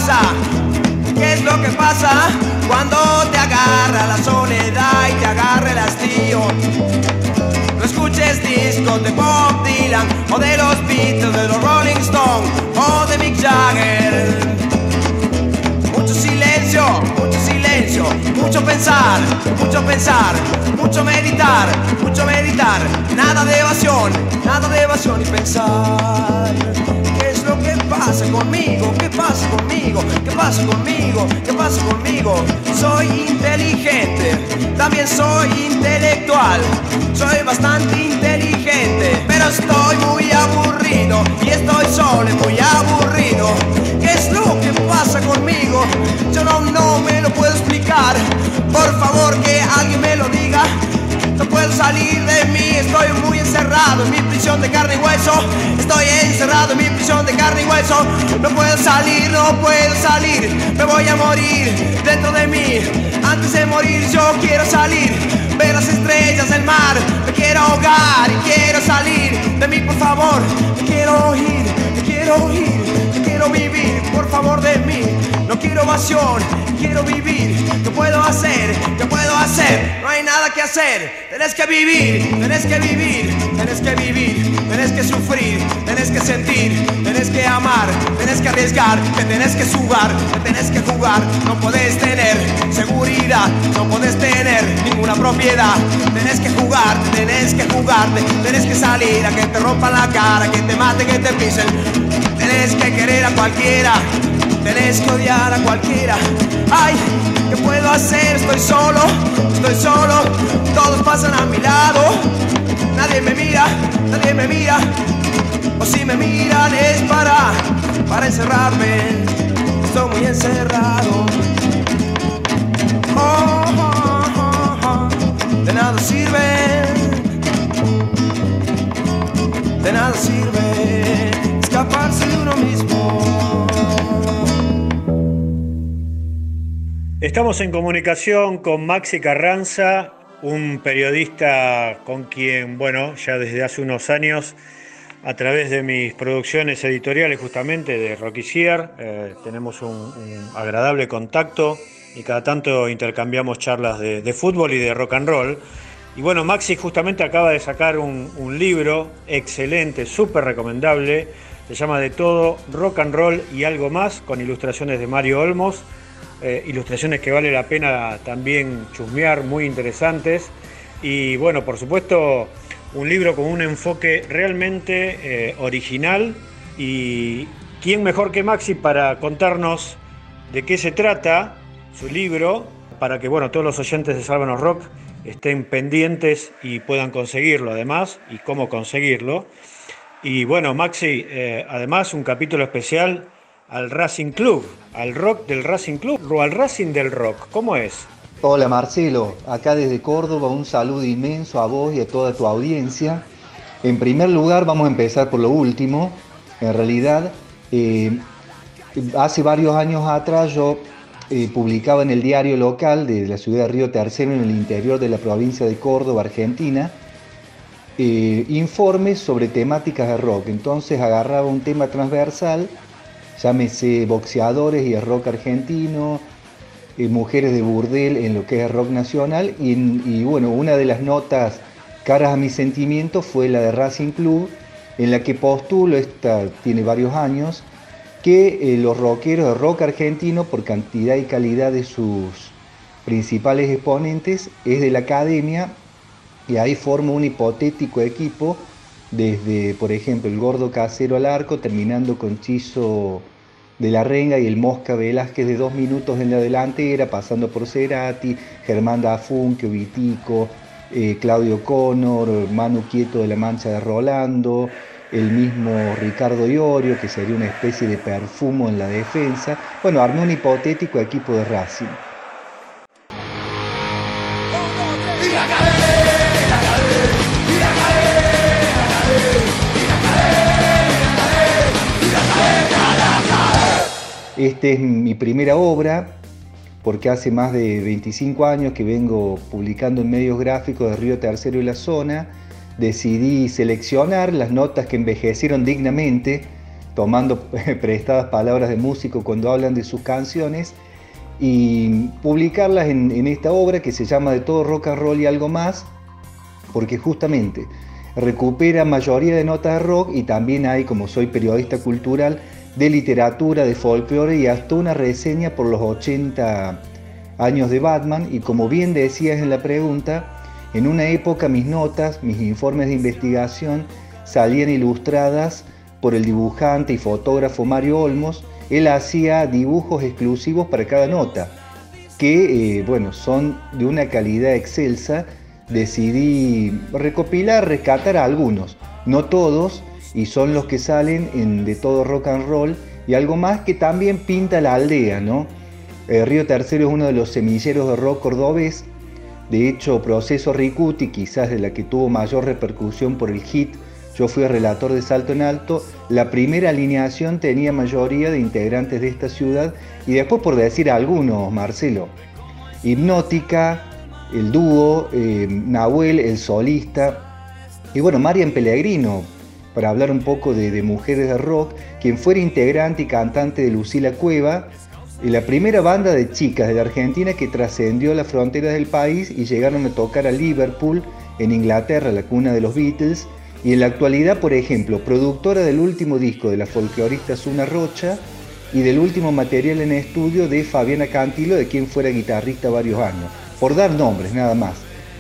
¿Qué es lo que pasa cuando te agarra la soledad y te agarra el hastío? No escuches discos de Bob Dylan o de los Beatles, de los Rolling Stones o de Mick Jagger. Mucho silencio, mucho silencio, mucho pensar, mucho pensar, mucho meditar, mucho meditar. Nada de evasión, nada de evasión y pensar. ¿Qué es lo que pasa conmigo? ¿Qué pasa conmigo? ¿Qué pasa conmigo? ¿Qué pasa conmigo? Soy inteligente, también soy intelectual. Soy bastante inteligente, pero estoy muy aburrido y estoy solo y muy aburrido. ¿Qué es lo que pasa conmigo? Yo no, no me lo puedo explicar. Por favor, que alguien me lo diga. No puedo salir de mí, estoy muy encerrado en mi prisión de carne y hueso. Estoy encerrado en mi prisión de carne y hueso. No puedo salir, no puedo salir. Me voy a morir dentro de mí. Antes de morir yo quiero salir, ver las estrellas del mar. Me quiero ahogar y quiero salir de mí, por favor. Me quiero oír, me quiero oír, quiero vivir, por favor de mí. No quiero evasión, quiero vivir. ¿Qué puedo hacer? ¿Qué puedo hacer? No hay nada que hacer. Tenés que vivir, tenés que vivir, tenés que vivir, tenés que sufrir, tenés que sentir, tenés que amar, tenés que arriesgar, te tenés que jugar, te tenés que jugar. No podés tener seguridad, no podés tener ninguna propiedad. Tenés que jugar, tenés que jugarte, tenés que salir a que te rompan la cara, que te maten, que te pisen. Tenés que querer a cualquiera tenés que odiar a cualquiera. Ay, ¿qué puedo hacer? Estoy solo, estoy solo, todos pasan a mi lado. Nadie me mira, nadie me mira. O si me miran es para, para encerrarme. Estoy muy encerrado. Oh, oh, oh, oh. De nada sirve, de nada sirve escaparse de uno mismo. Estamos en comunicación con Maxi Carranza, un periodista con quien, bueno, ya desde hace unos años, a través de mis producciones editoriales justamente de Rockicier, eh, tenemos un, agradable contacto y cada tanto intercambiamos charlas de, de fútbol y de rock and roll. Y bueno, Maxi justamente acaba de sacar un, un libro excelente, súper recomendable, se llama De todo, rock and roll y algo más, con ilustraciones de Mario Olmos, eh, ilustraciones que vale la pena también chusmear, muy interesantes. Y bueno, por supuesto, un libro con un enfoque realmente eh, original. Y quién mejor que Maxi para contarnos de qué se trata su libro, para que bueno, todos los oyentes de Sálvanos Rock estén pendientes y puedan conseguirlo además, y cómo conseguirlo. Y bueno, Maxi, eh, además un capítulo especial al Racing Club, al rock del Racing Club o al Racing del Rock. ¿Cómo es? Hola Marcelo, acá desde Córdoba un saludo inmenso a vos y a toda tu audiencia. En primer lugar vamos a empezar por lo último. En realidad, eh, hace varios años atrás yo eh, publicaba en el diario local de la ciudad de Río Tercero, en el interior de la provincia de Córdoba, Argentina, eh, informes sobre temáticas de rock. Entonces agarraba un tema transversal, llámese boxeadores y el rock argentino, eh, mujeres de burdel en lo que es rock nacional, y, y bueno, una de las notas caras a mis sentimientos fue la de Racing Club, en la que postulo, esta tiene varios años, que eh, los rockeros de rock argentino, por cantidad y calidad de sus principales exponentes, es de la academia y ahí forma un hipotético equipo desde, por ejemplo, el gordo casero al arco, terminando con Chizo de la Renga y el Mosca Velázquez de dos minutos en la delantera, pasando por Cerati, Germán Dafunque, Vitico, eh, Claudio Connor, Manu Quieto de la Mancha de Rolando, el mismo Ricardo Iorio, que sería una especie de perfumo en la defensa. Bueno, armé un hipotético equipo de Racing. Esta es mi primera obra, porque hace más de 25 años que vengo publicando en medios gráficos de Río Tercero y la zona. Decidí seleccionar las notas que envejecieron dignamente, tomando prestadas palabras de músico cuando hablan de sus canciones, y publicarlas en, en esta obra que se llama De todo rock and roll y algo más, porque justamente recupera mayoría de notas de rock y también hay, como soy periodista cultural, de literatura, de folclore y hasta una reseña por los 80 años de Batman. Y como bien decías en la pregunta, en una época mis notas, mis informes de investigación salían ilustradas por el dibujante y fotógrafo Mario Olmos. Él hacía dibujos exclusivos para cada nota, que eh, bueno, son de una calidad excelsa. Decidí recopilar, rescatar a algunos, no todos, y son los que salen en De todo rock and roll y algo más que también pinta la aldea, ¿no? El Río Tercero es uno de los semilleros de rock cordobés. De hecho, Proceso Ricuti, quizás de la que tuvo mayor repercusión por el hit, yo fui relator de Salto en Alto, la primera alineación tenía mayoría de integrantes de esta ciudad y después por decir algunos, Marcelo, Hipnótica, el dúo, eh, Nahuel, el solista, y bueno, Marian Pellegrino, para hablar un poco de, mujeres de rock, quien fuera integrante y cantante de Lucila Cueva, y la primera banda de chicas de la Argentina que trascendió las fronteras del país y llegaron a tocar a Liverpool, en Inglaterra, la cuna de los Beatles, y en la actualidad, por ejemplo, productora del último disco de la folclorista Zuna Rocha y del último material en estudio de Fabiana Cantilo, de quien fuera guitarrista varios años, por dar nombres nada más.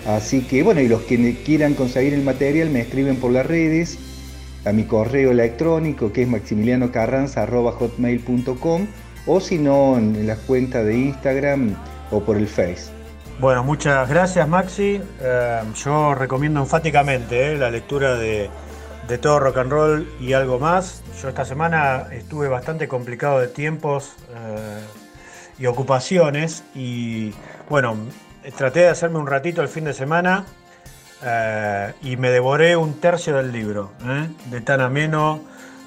Así que bueno, y los que quieran conseguir el material me escriben por las redes, a mi correo electrónico que es maximilianocarranza.hotmail.com o si no en las cuentas de Instagram o por el Face. Bueno, muchas gracias Maxi. Eh, yo recomiendo enfáticamente eh, la lectura de, todo rock and roll y algo más. Yo esta semana estuve bastante complicado de tiempos eh, y ocupaciones y bueno, traté de hacerme un ratito el fin de semana eh, y me devoré un tercio del libro, ¿eh? de tan ameno,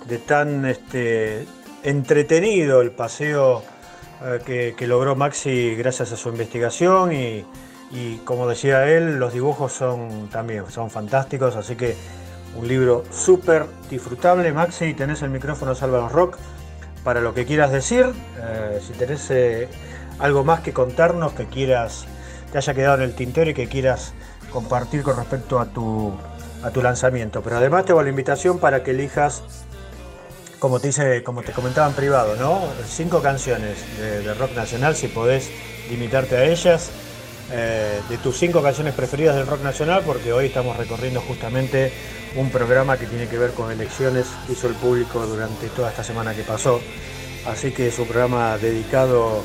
de tan este, entretenido el paseo eh, que, que logró Maxi gracias a su investigación y, y como decía él, los dibujos son también son fantásticos, así que un libro súper disfrutable. Maxi, tenés el micrófono Sálvanos Rock para lo que quieras decir. Si tenés algo más que contarnos, que quieras, te haya quedado en el tintero y que quieras compartir con respecto a tu, a tu lanzamiento. Pero además te hago la invitación para que elijas, como te, dice, como te comentaba en privado, ¿no? cinco canciones de, rock nacional, si podés limitarte a ellas. eh, de tus cinco canciones preferidas del rock nacional, porque hoy estamos recorriendo justamente un programa que tiene que ver con elecciones hizo el público durante toda esta semana que pasó. Así que es un programa dedicado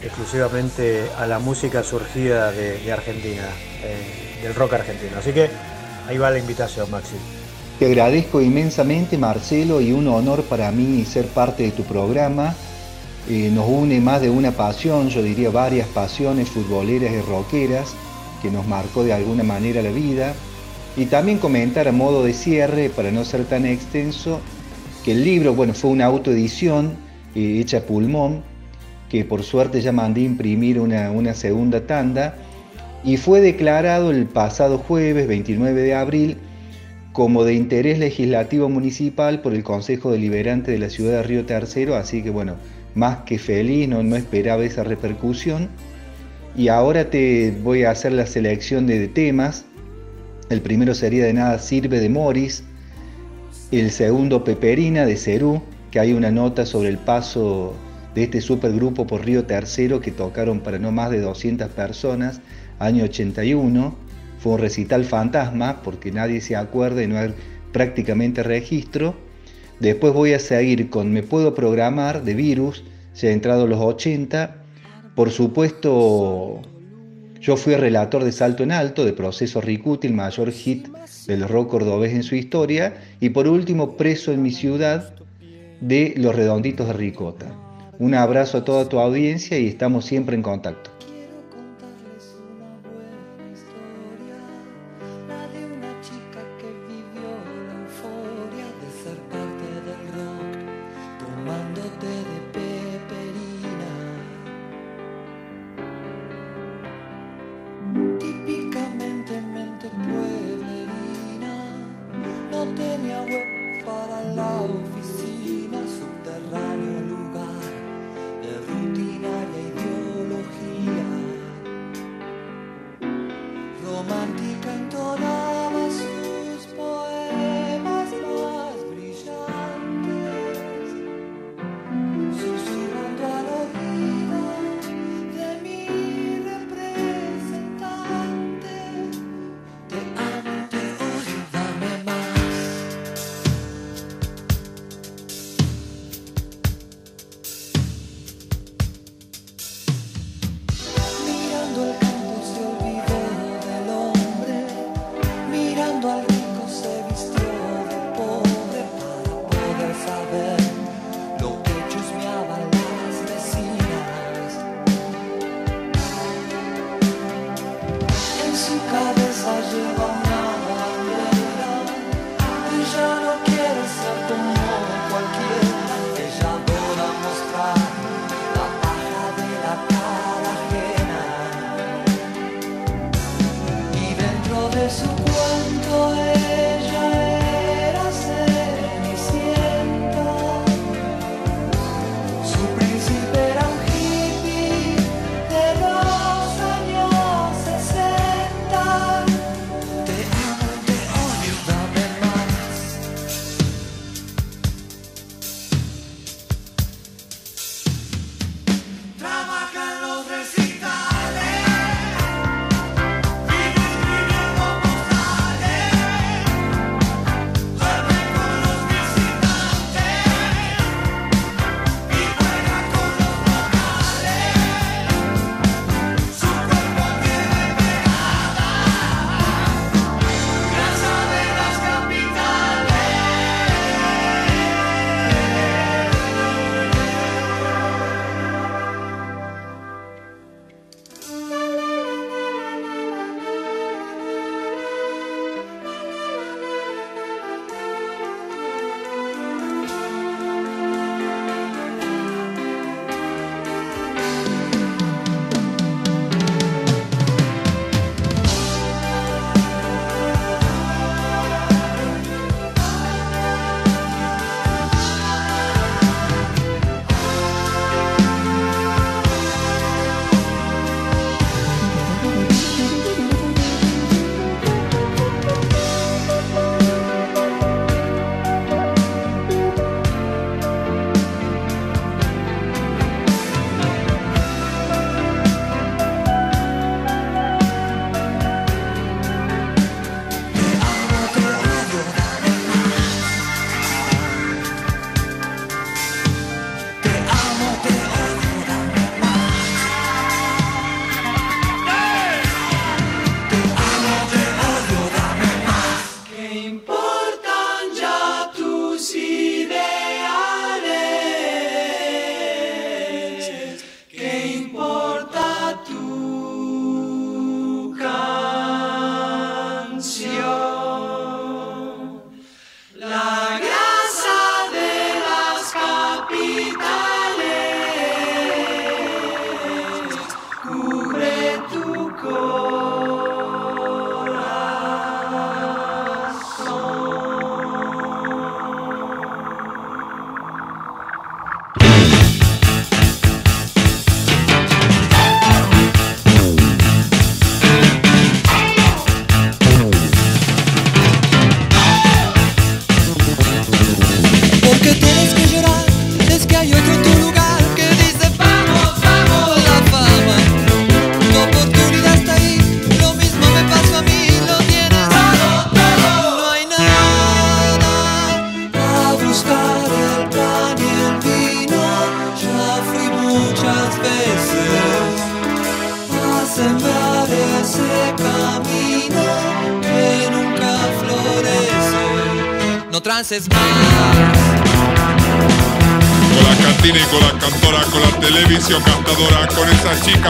exclusivamente a la música surgida de, de Argentina, eh, del rock argentino. Así que ahí va la invitación, Maxi. Te agradezco inmensamente Marcelo y un honor para mí ser parte de tu programa. Eh, nos une más de una pasión, yo diría varias pasiones futboleras y rockeras que nos marcó de alguna manera la vida. Y también comentar a modo de cierre, para no ser tan extenso, que el libro, bueno, fue una autoedición eh, hecha a pulmón, que por suerte ya mandé imprimir una, una segunda tanda, y fue declarado el pasado jueves 29 de abril como de interés legislativo municipal por el Consejo Deliberante de la Ciudad de Río Tercero, así que bueno, más que feliz, no, no esperaba esa repercusión. Y ahora te voy a hacer la selección de temas. El primero sería de Nada Sirve de Morris, el segundo Peperina de Cerú, que hay una nota sobre el paso de este supergrupo por Río Tercero que tocaron para no más de 200 personas, año 81. Fue un recital fantasma porque nadie se acuerda y no hay prácticamente registro. Después voy a seguir con Me Puedo Programar de Virus, se ha entrado los 80. Por supuesto, yo fui relator de Salto en Alto, de Proceso Ricuti, el mayor hit del rock cordobés en su historia. Y por último, Preso en mi ciudad, de Los Redonditos de Ricota. Un abrazo a toda tu audiencia y estamos siempre en contacto. Dentro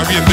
bien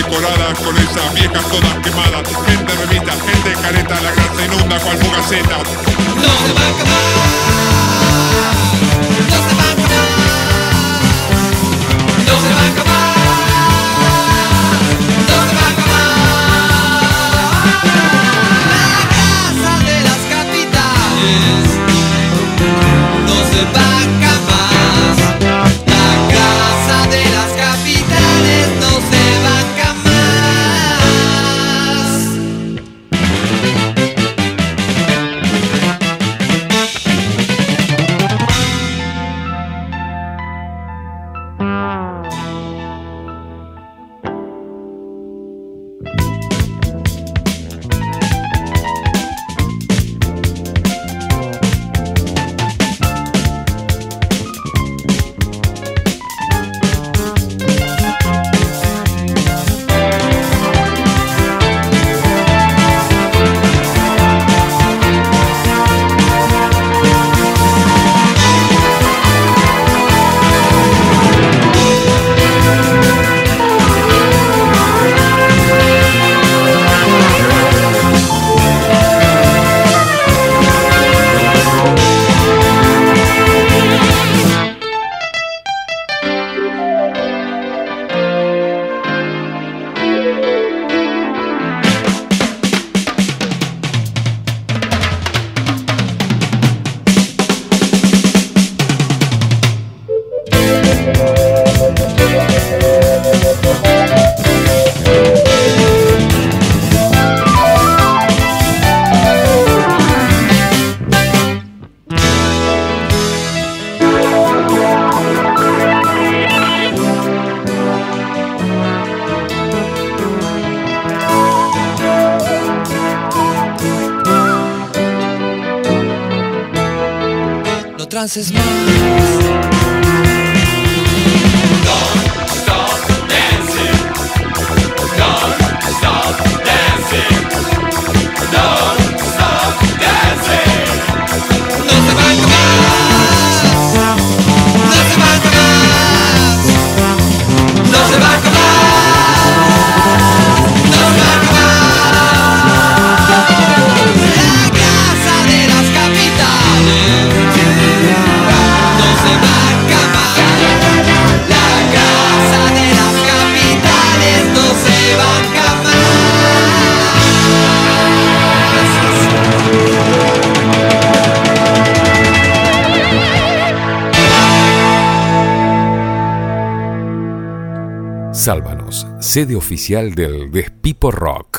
sede oficial del Despipo Rock.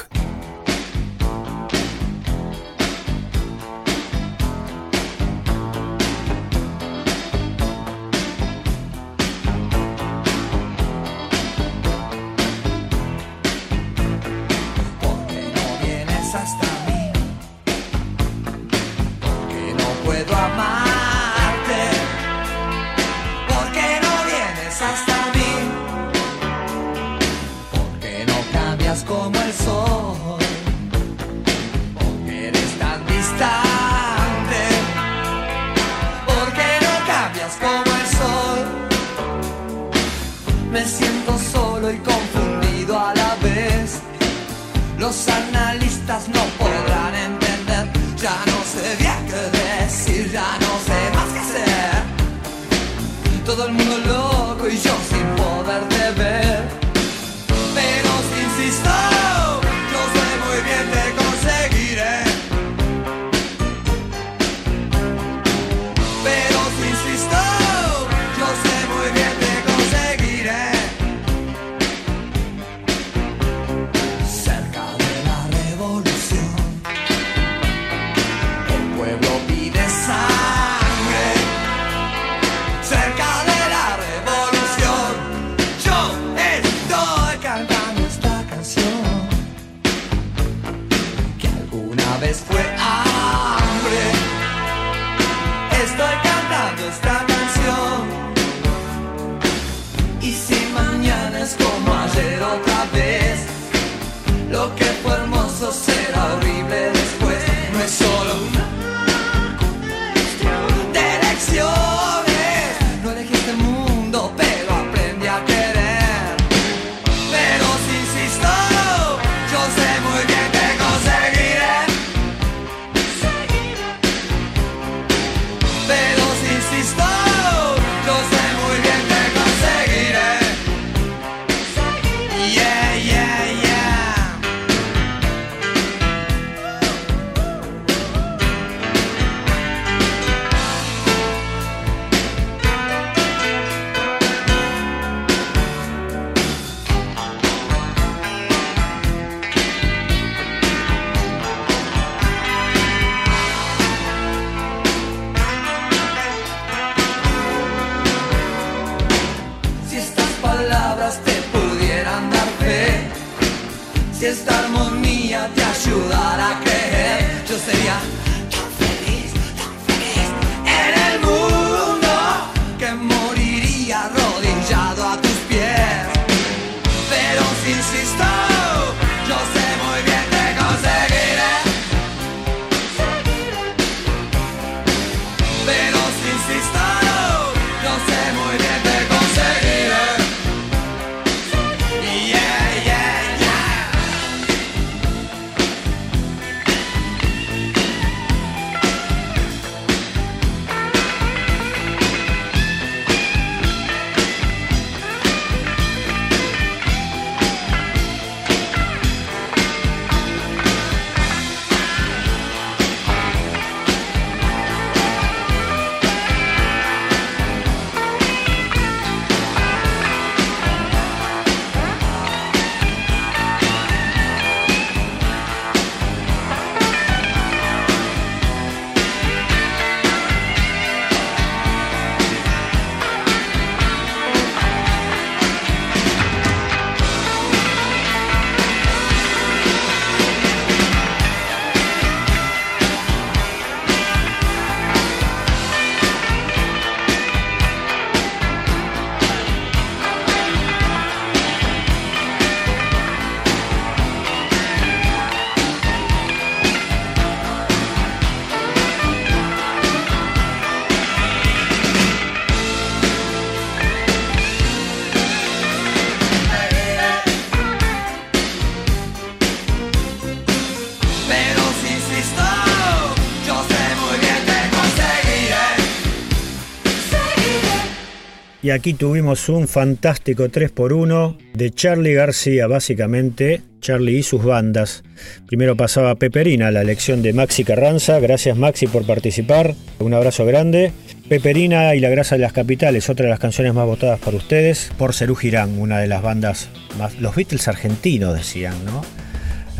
Aquí tuvimos un fantástico 3x1 de Charlie García, básicamente, Charlie y sus bandas. Primero pasaba Peperina, la elección de Maxi Carranza. Gracias Maxi por participar. Un abrazo grande. Peperina y la grasa de las capitales, otra de las canciones más votadas por ustedes. Por Cerú Girán, una de las bandas más. Los Beatles argentinos decían, ¿no?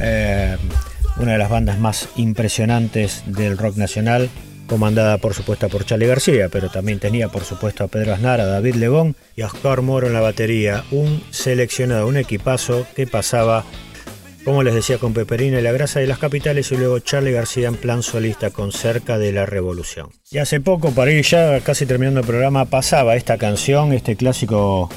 Eh, una de las bandas más impresionantes del rock nacional, comandada por supuesto por Charlie García, pero también tenía por supuesto a Pedro Aznar, a David Lebón y Oscar Moro en la batería, un seleccionado, un equipazo que pasaba, como les decía, con Peperina y la grasa de las capitales y luego Charlie García en plan solista con Cerca de la Revolución. Y hace poco, para ir ya casi terminando el programa, pasaba esta canción, este clásico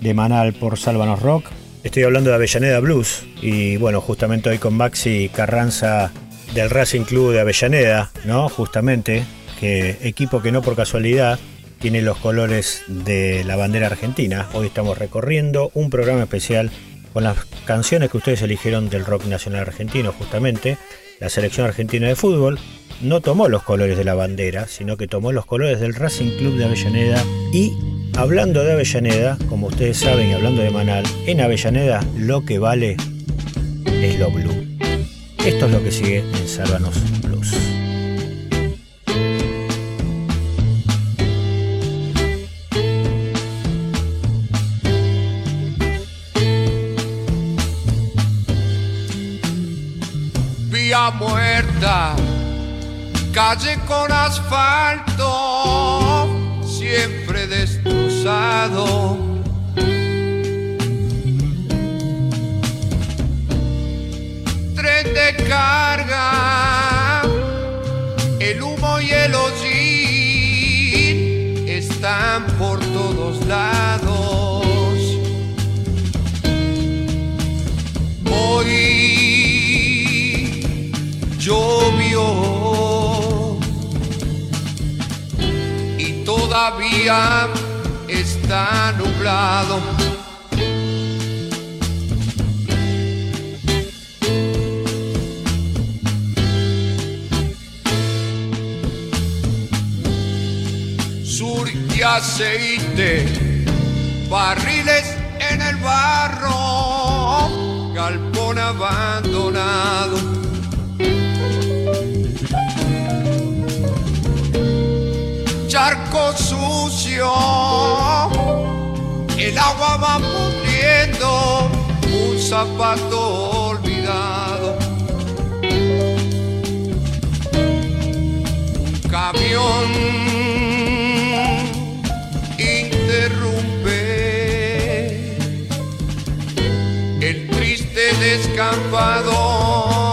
de Manal por Sálvanos Rock, Estoy hablando de Avellaneda Blues y bueno, justamente hoy con Maxi Carranza del Racing Club de Avellaneda, ¿no? Justamente, que equipo que no por casualidad tiene los colores de la bandera argentina. Hoy estamos recorriendo un programa especial con las canciones que ustedes eligieron del rock nacional argentino, justamente. La selección argentina de fútbol no tomó los colores de la bandera, sino que tomó los colores del Racing Club de Avellaneda y Hablando de Avellaneda, como ustedes saben, y hablando de Manal, en Avellaneda lo que vale es lo blue. Esto es lo que sigue en Sálvanos Blues. Vía muerta, calle con asfalto, siempre destrozado. Tren de carga, el humo y el hollín están por todos lados. Hoy llovió y todavía está nublado. Y aceite, barriles en el barro, galpón abandonado. Charco sucio, el agua va pudriendo, un zapato olvidado. camión triste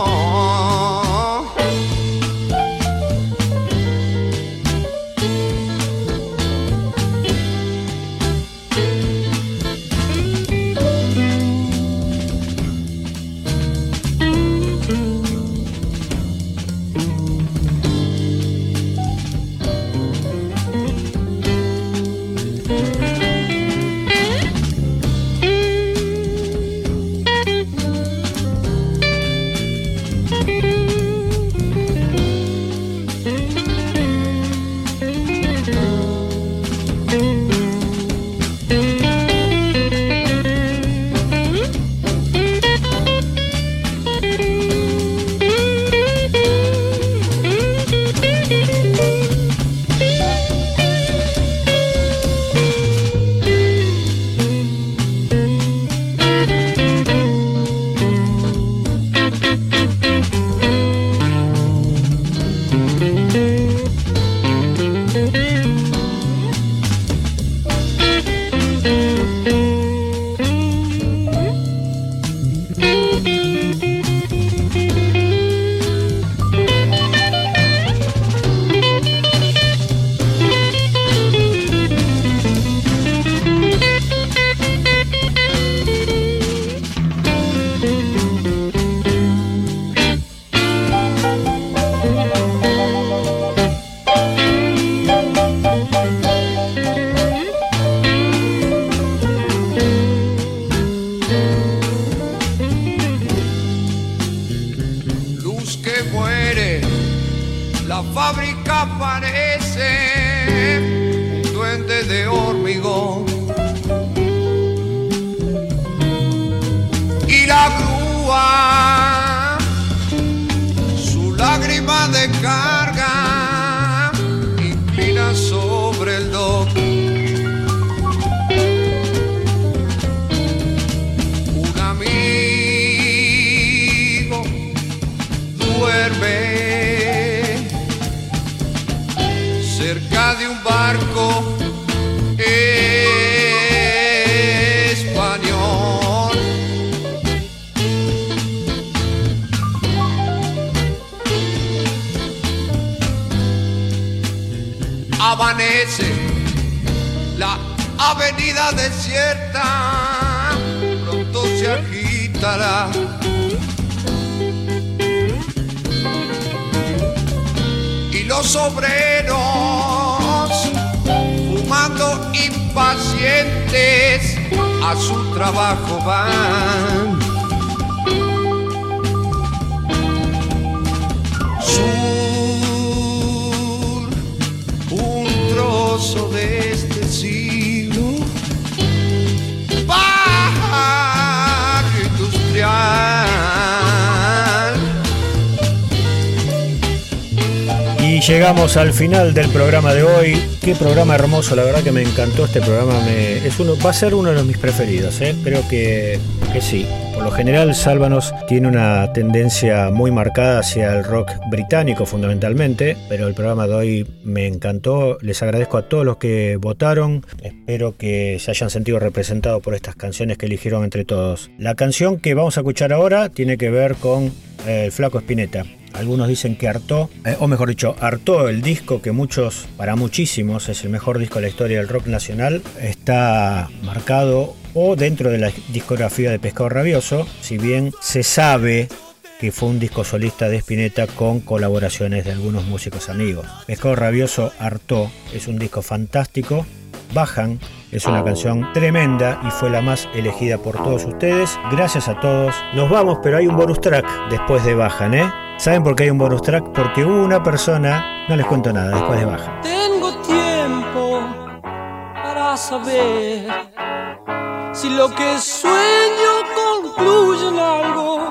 Al final del programa de hoy. Qué programa hermoso, la verdad que me encantó este programa. Es uno, va a ser uno de mis preferidos, ¿eh? espero que, que sí. Por lo general, Sálvanos tiene una tendencia muy marcada hacia el rock británico fundamentalmente, pero el programa de hoy me encantó. Les agradezco a todos los que votaron. Espero que se hayan sentido representados por estas canciones que eligieron entre todos. La canción que vamos a escuchar ahora tiene que ver con eh, el Flaco Spinetta. Algunos dicen que hartó, eh, o mejor dicho, hartó el disco que muchos, para muchísimos, es el mejor disco de la historia del rock nacional. Está marcado o dentro de la discografía de Pescado Rabioso, si bien se sabe que fue un disco solista de Spinetta con colaboraciones de algunos músicos amigos. Pescado Rabioso hartó es un disco fantástico. Bajan es una canción tremenda y fue la más elegida por todos ustedes. Gracias a todos. Nos vamos, pero hay un bonus track después de Bajan, ¿eh? ¿Saben por qué hay un bonus track? Porque hubo una persona, no les cuento nada, después de Bajan. Tengo tiempo saber si lo que sueño concluye en algo.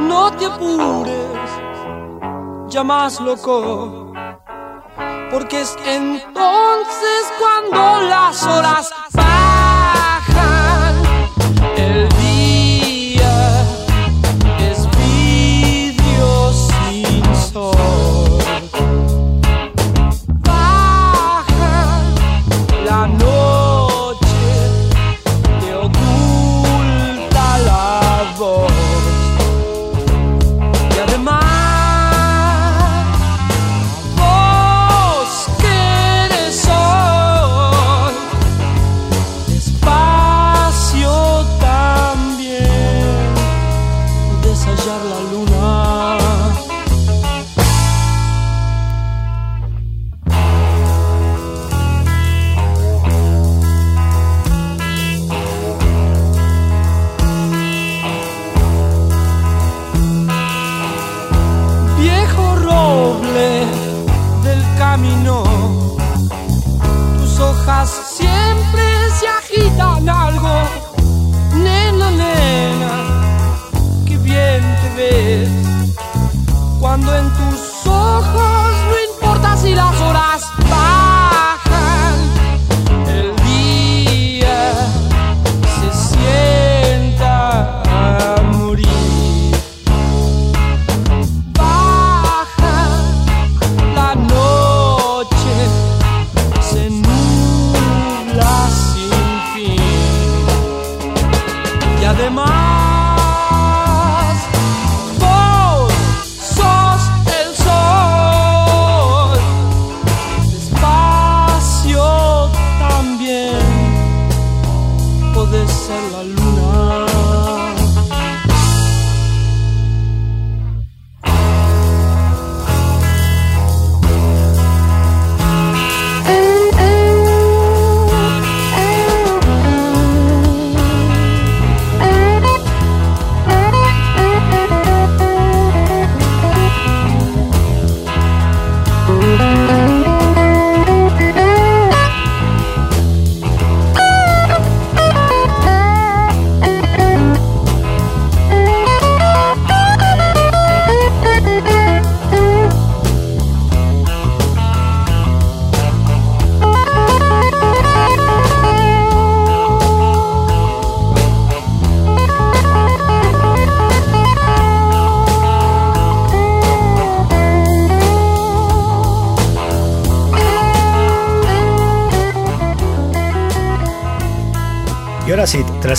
No te apures, ya más loco, porque es entonces cuando las horas bajan.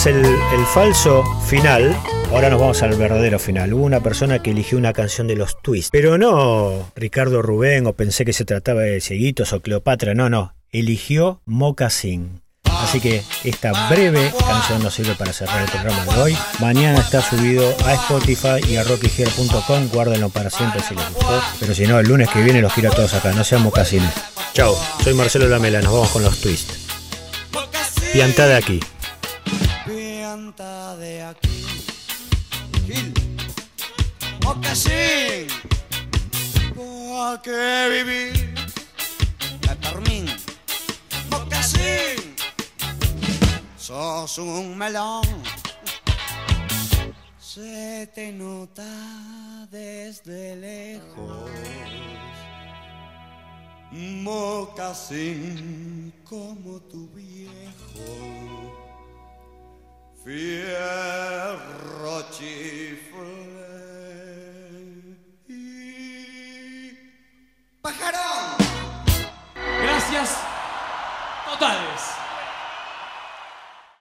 Tras el, falso final, ahora nos vamos al verdadero final. Hubo una persona que eligió una canción de los Twists, pero no Ricardo Rubén o pensé que se trataba de Cieguitos o Cleopatra, no, no, eligió Mocasín. Así que esta breve canción nos sirve para cerrar el programa de hoy. Mañana está subido a Spotify y a rockyhill.com. Guárdenlo para siempre si les gustó. Pero si no, el lunes que viene los quiero a todos acá. No sean mocasines. Chao, soy Marcelo Lamela. Nos vamos con los twists. Piantá de aquí. Te nota desde lejos. Mocasín como tu viejo. Fierro chifle y pajarón. Gracias totales.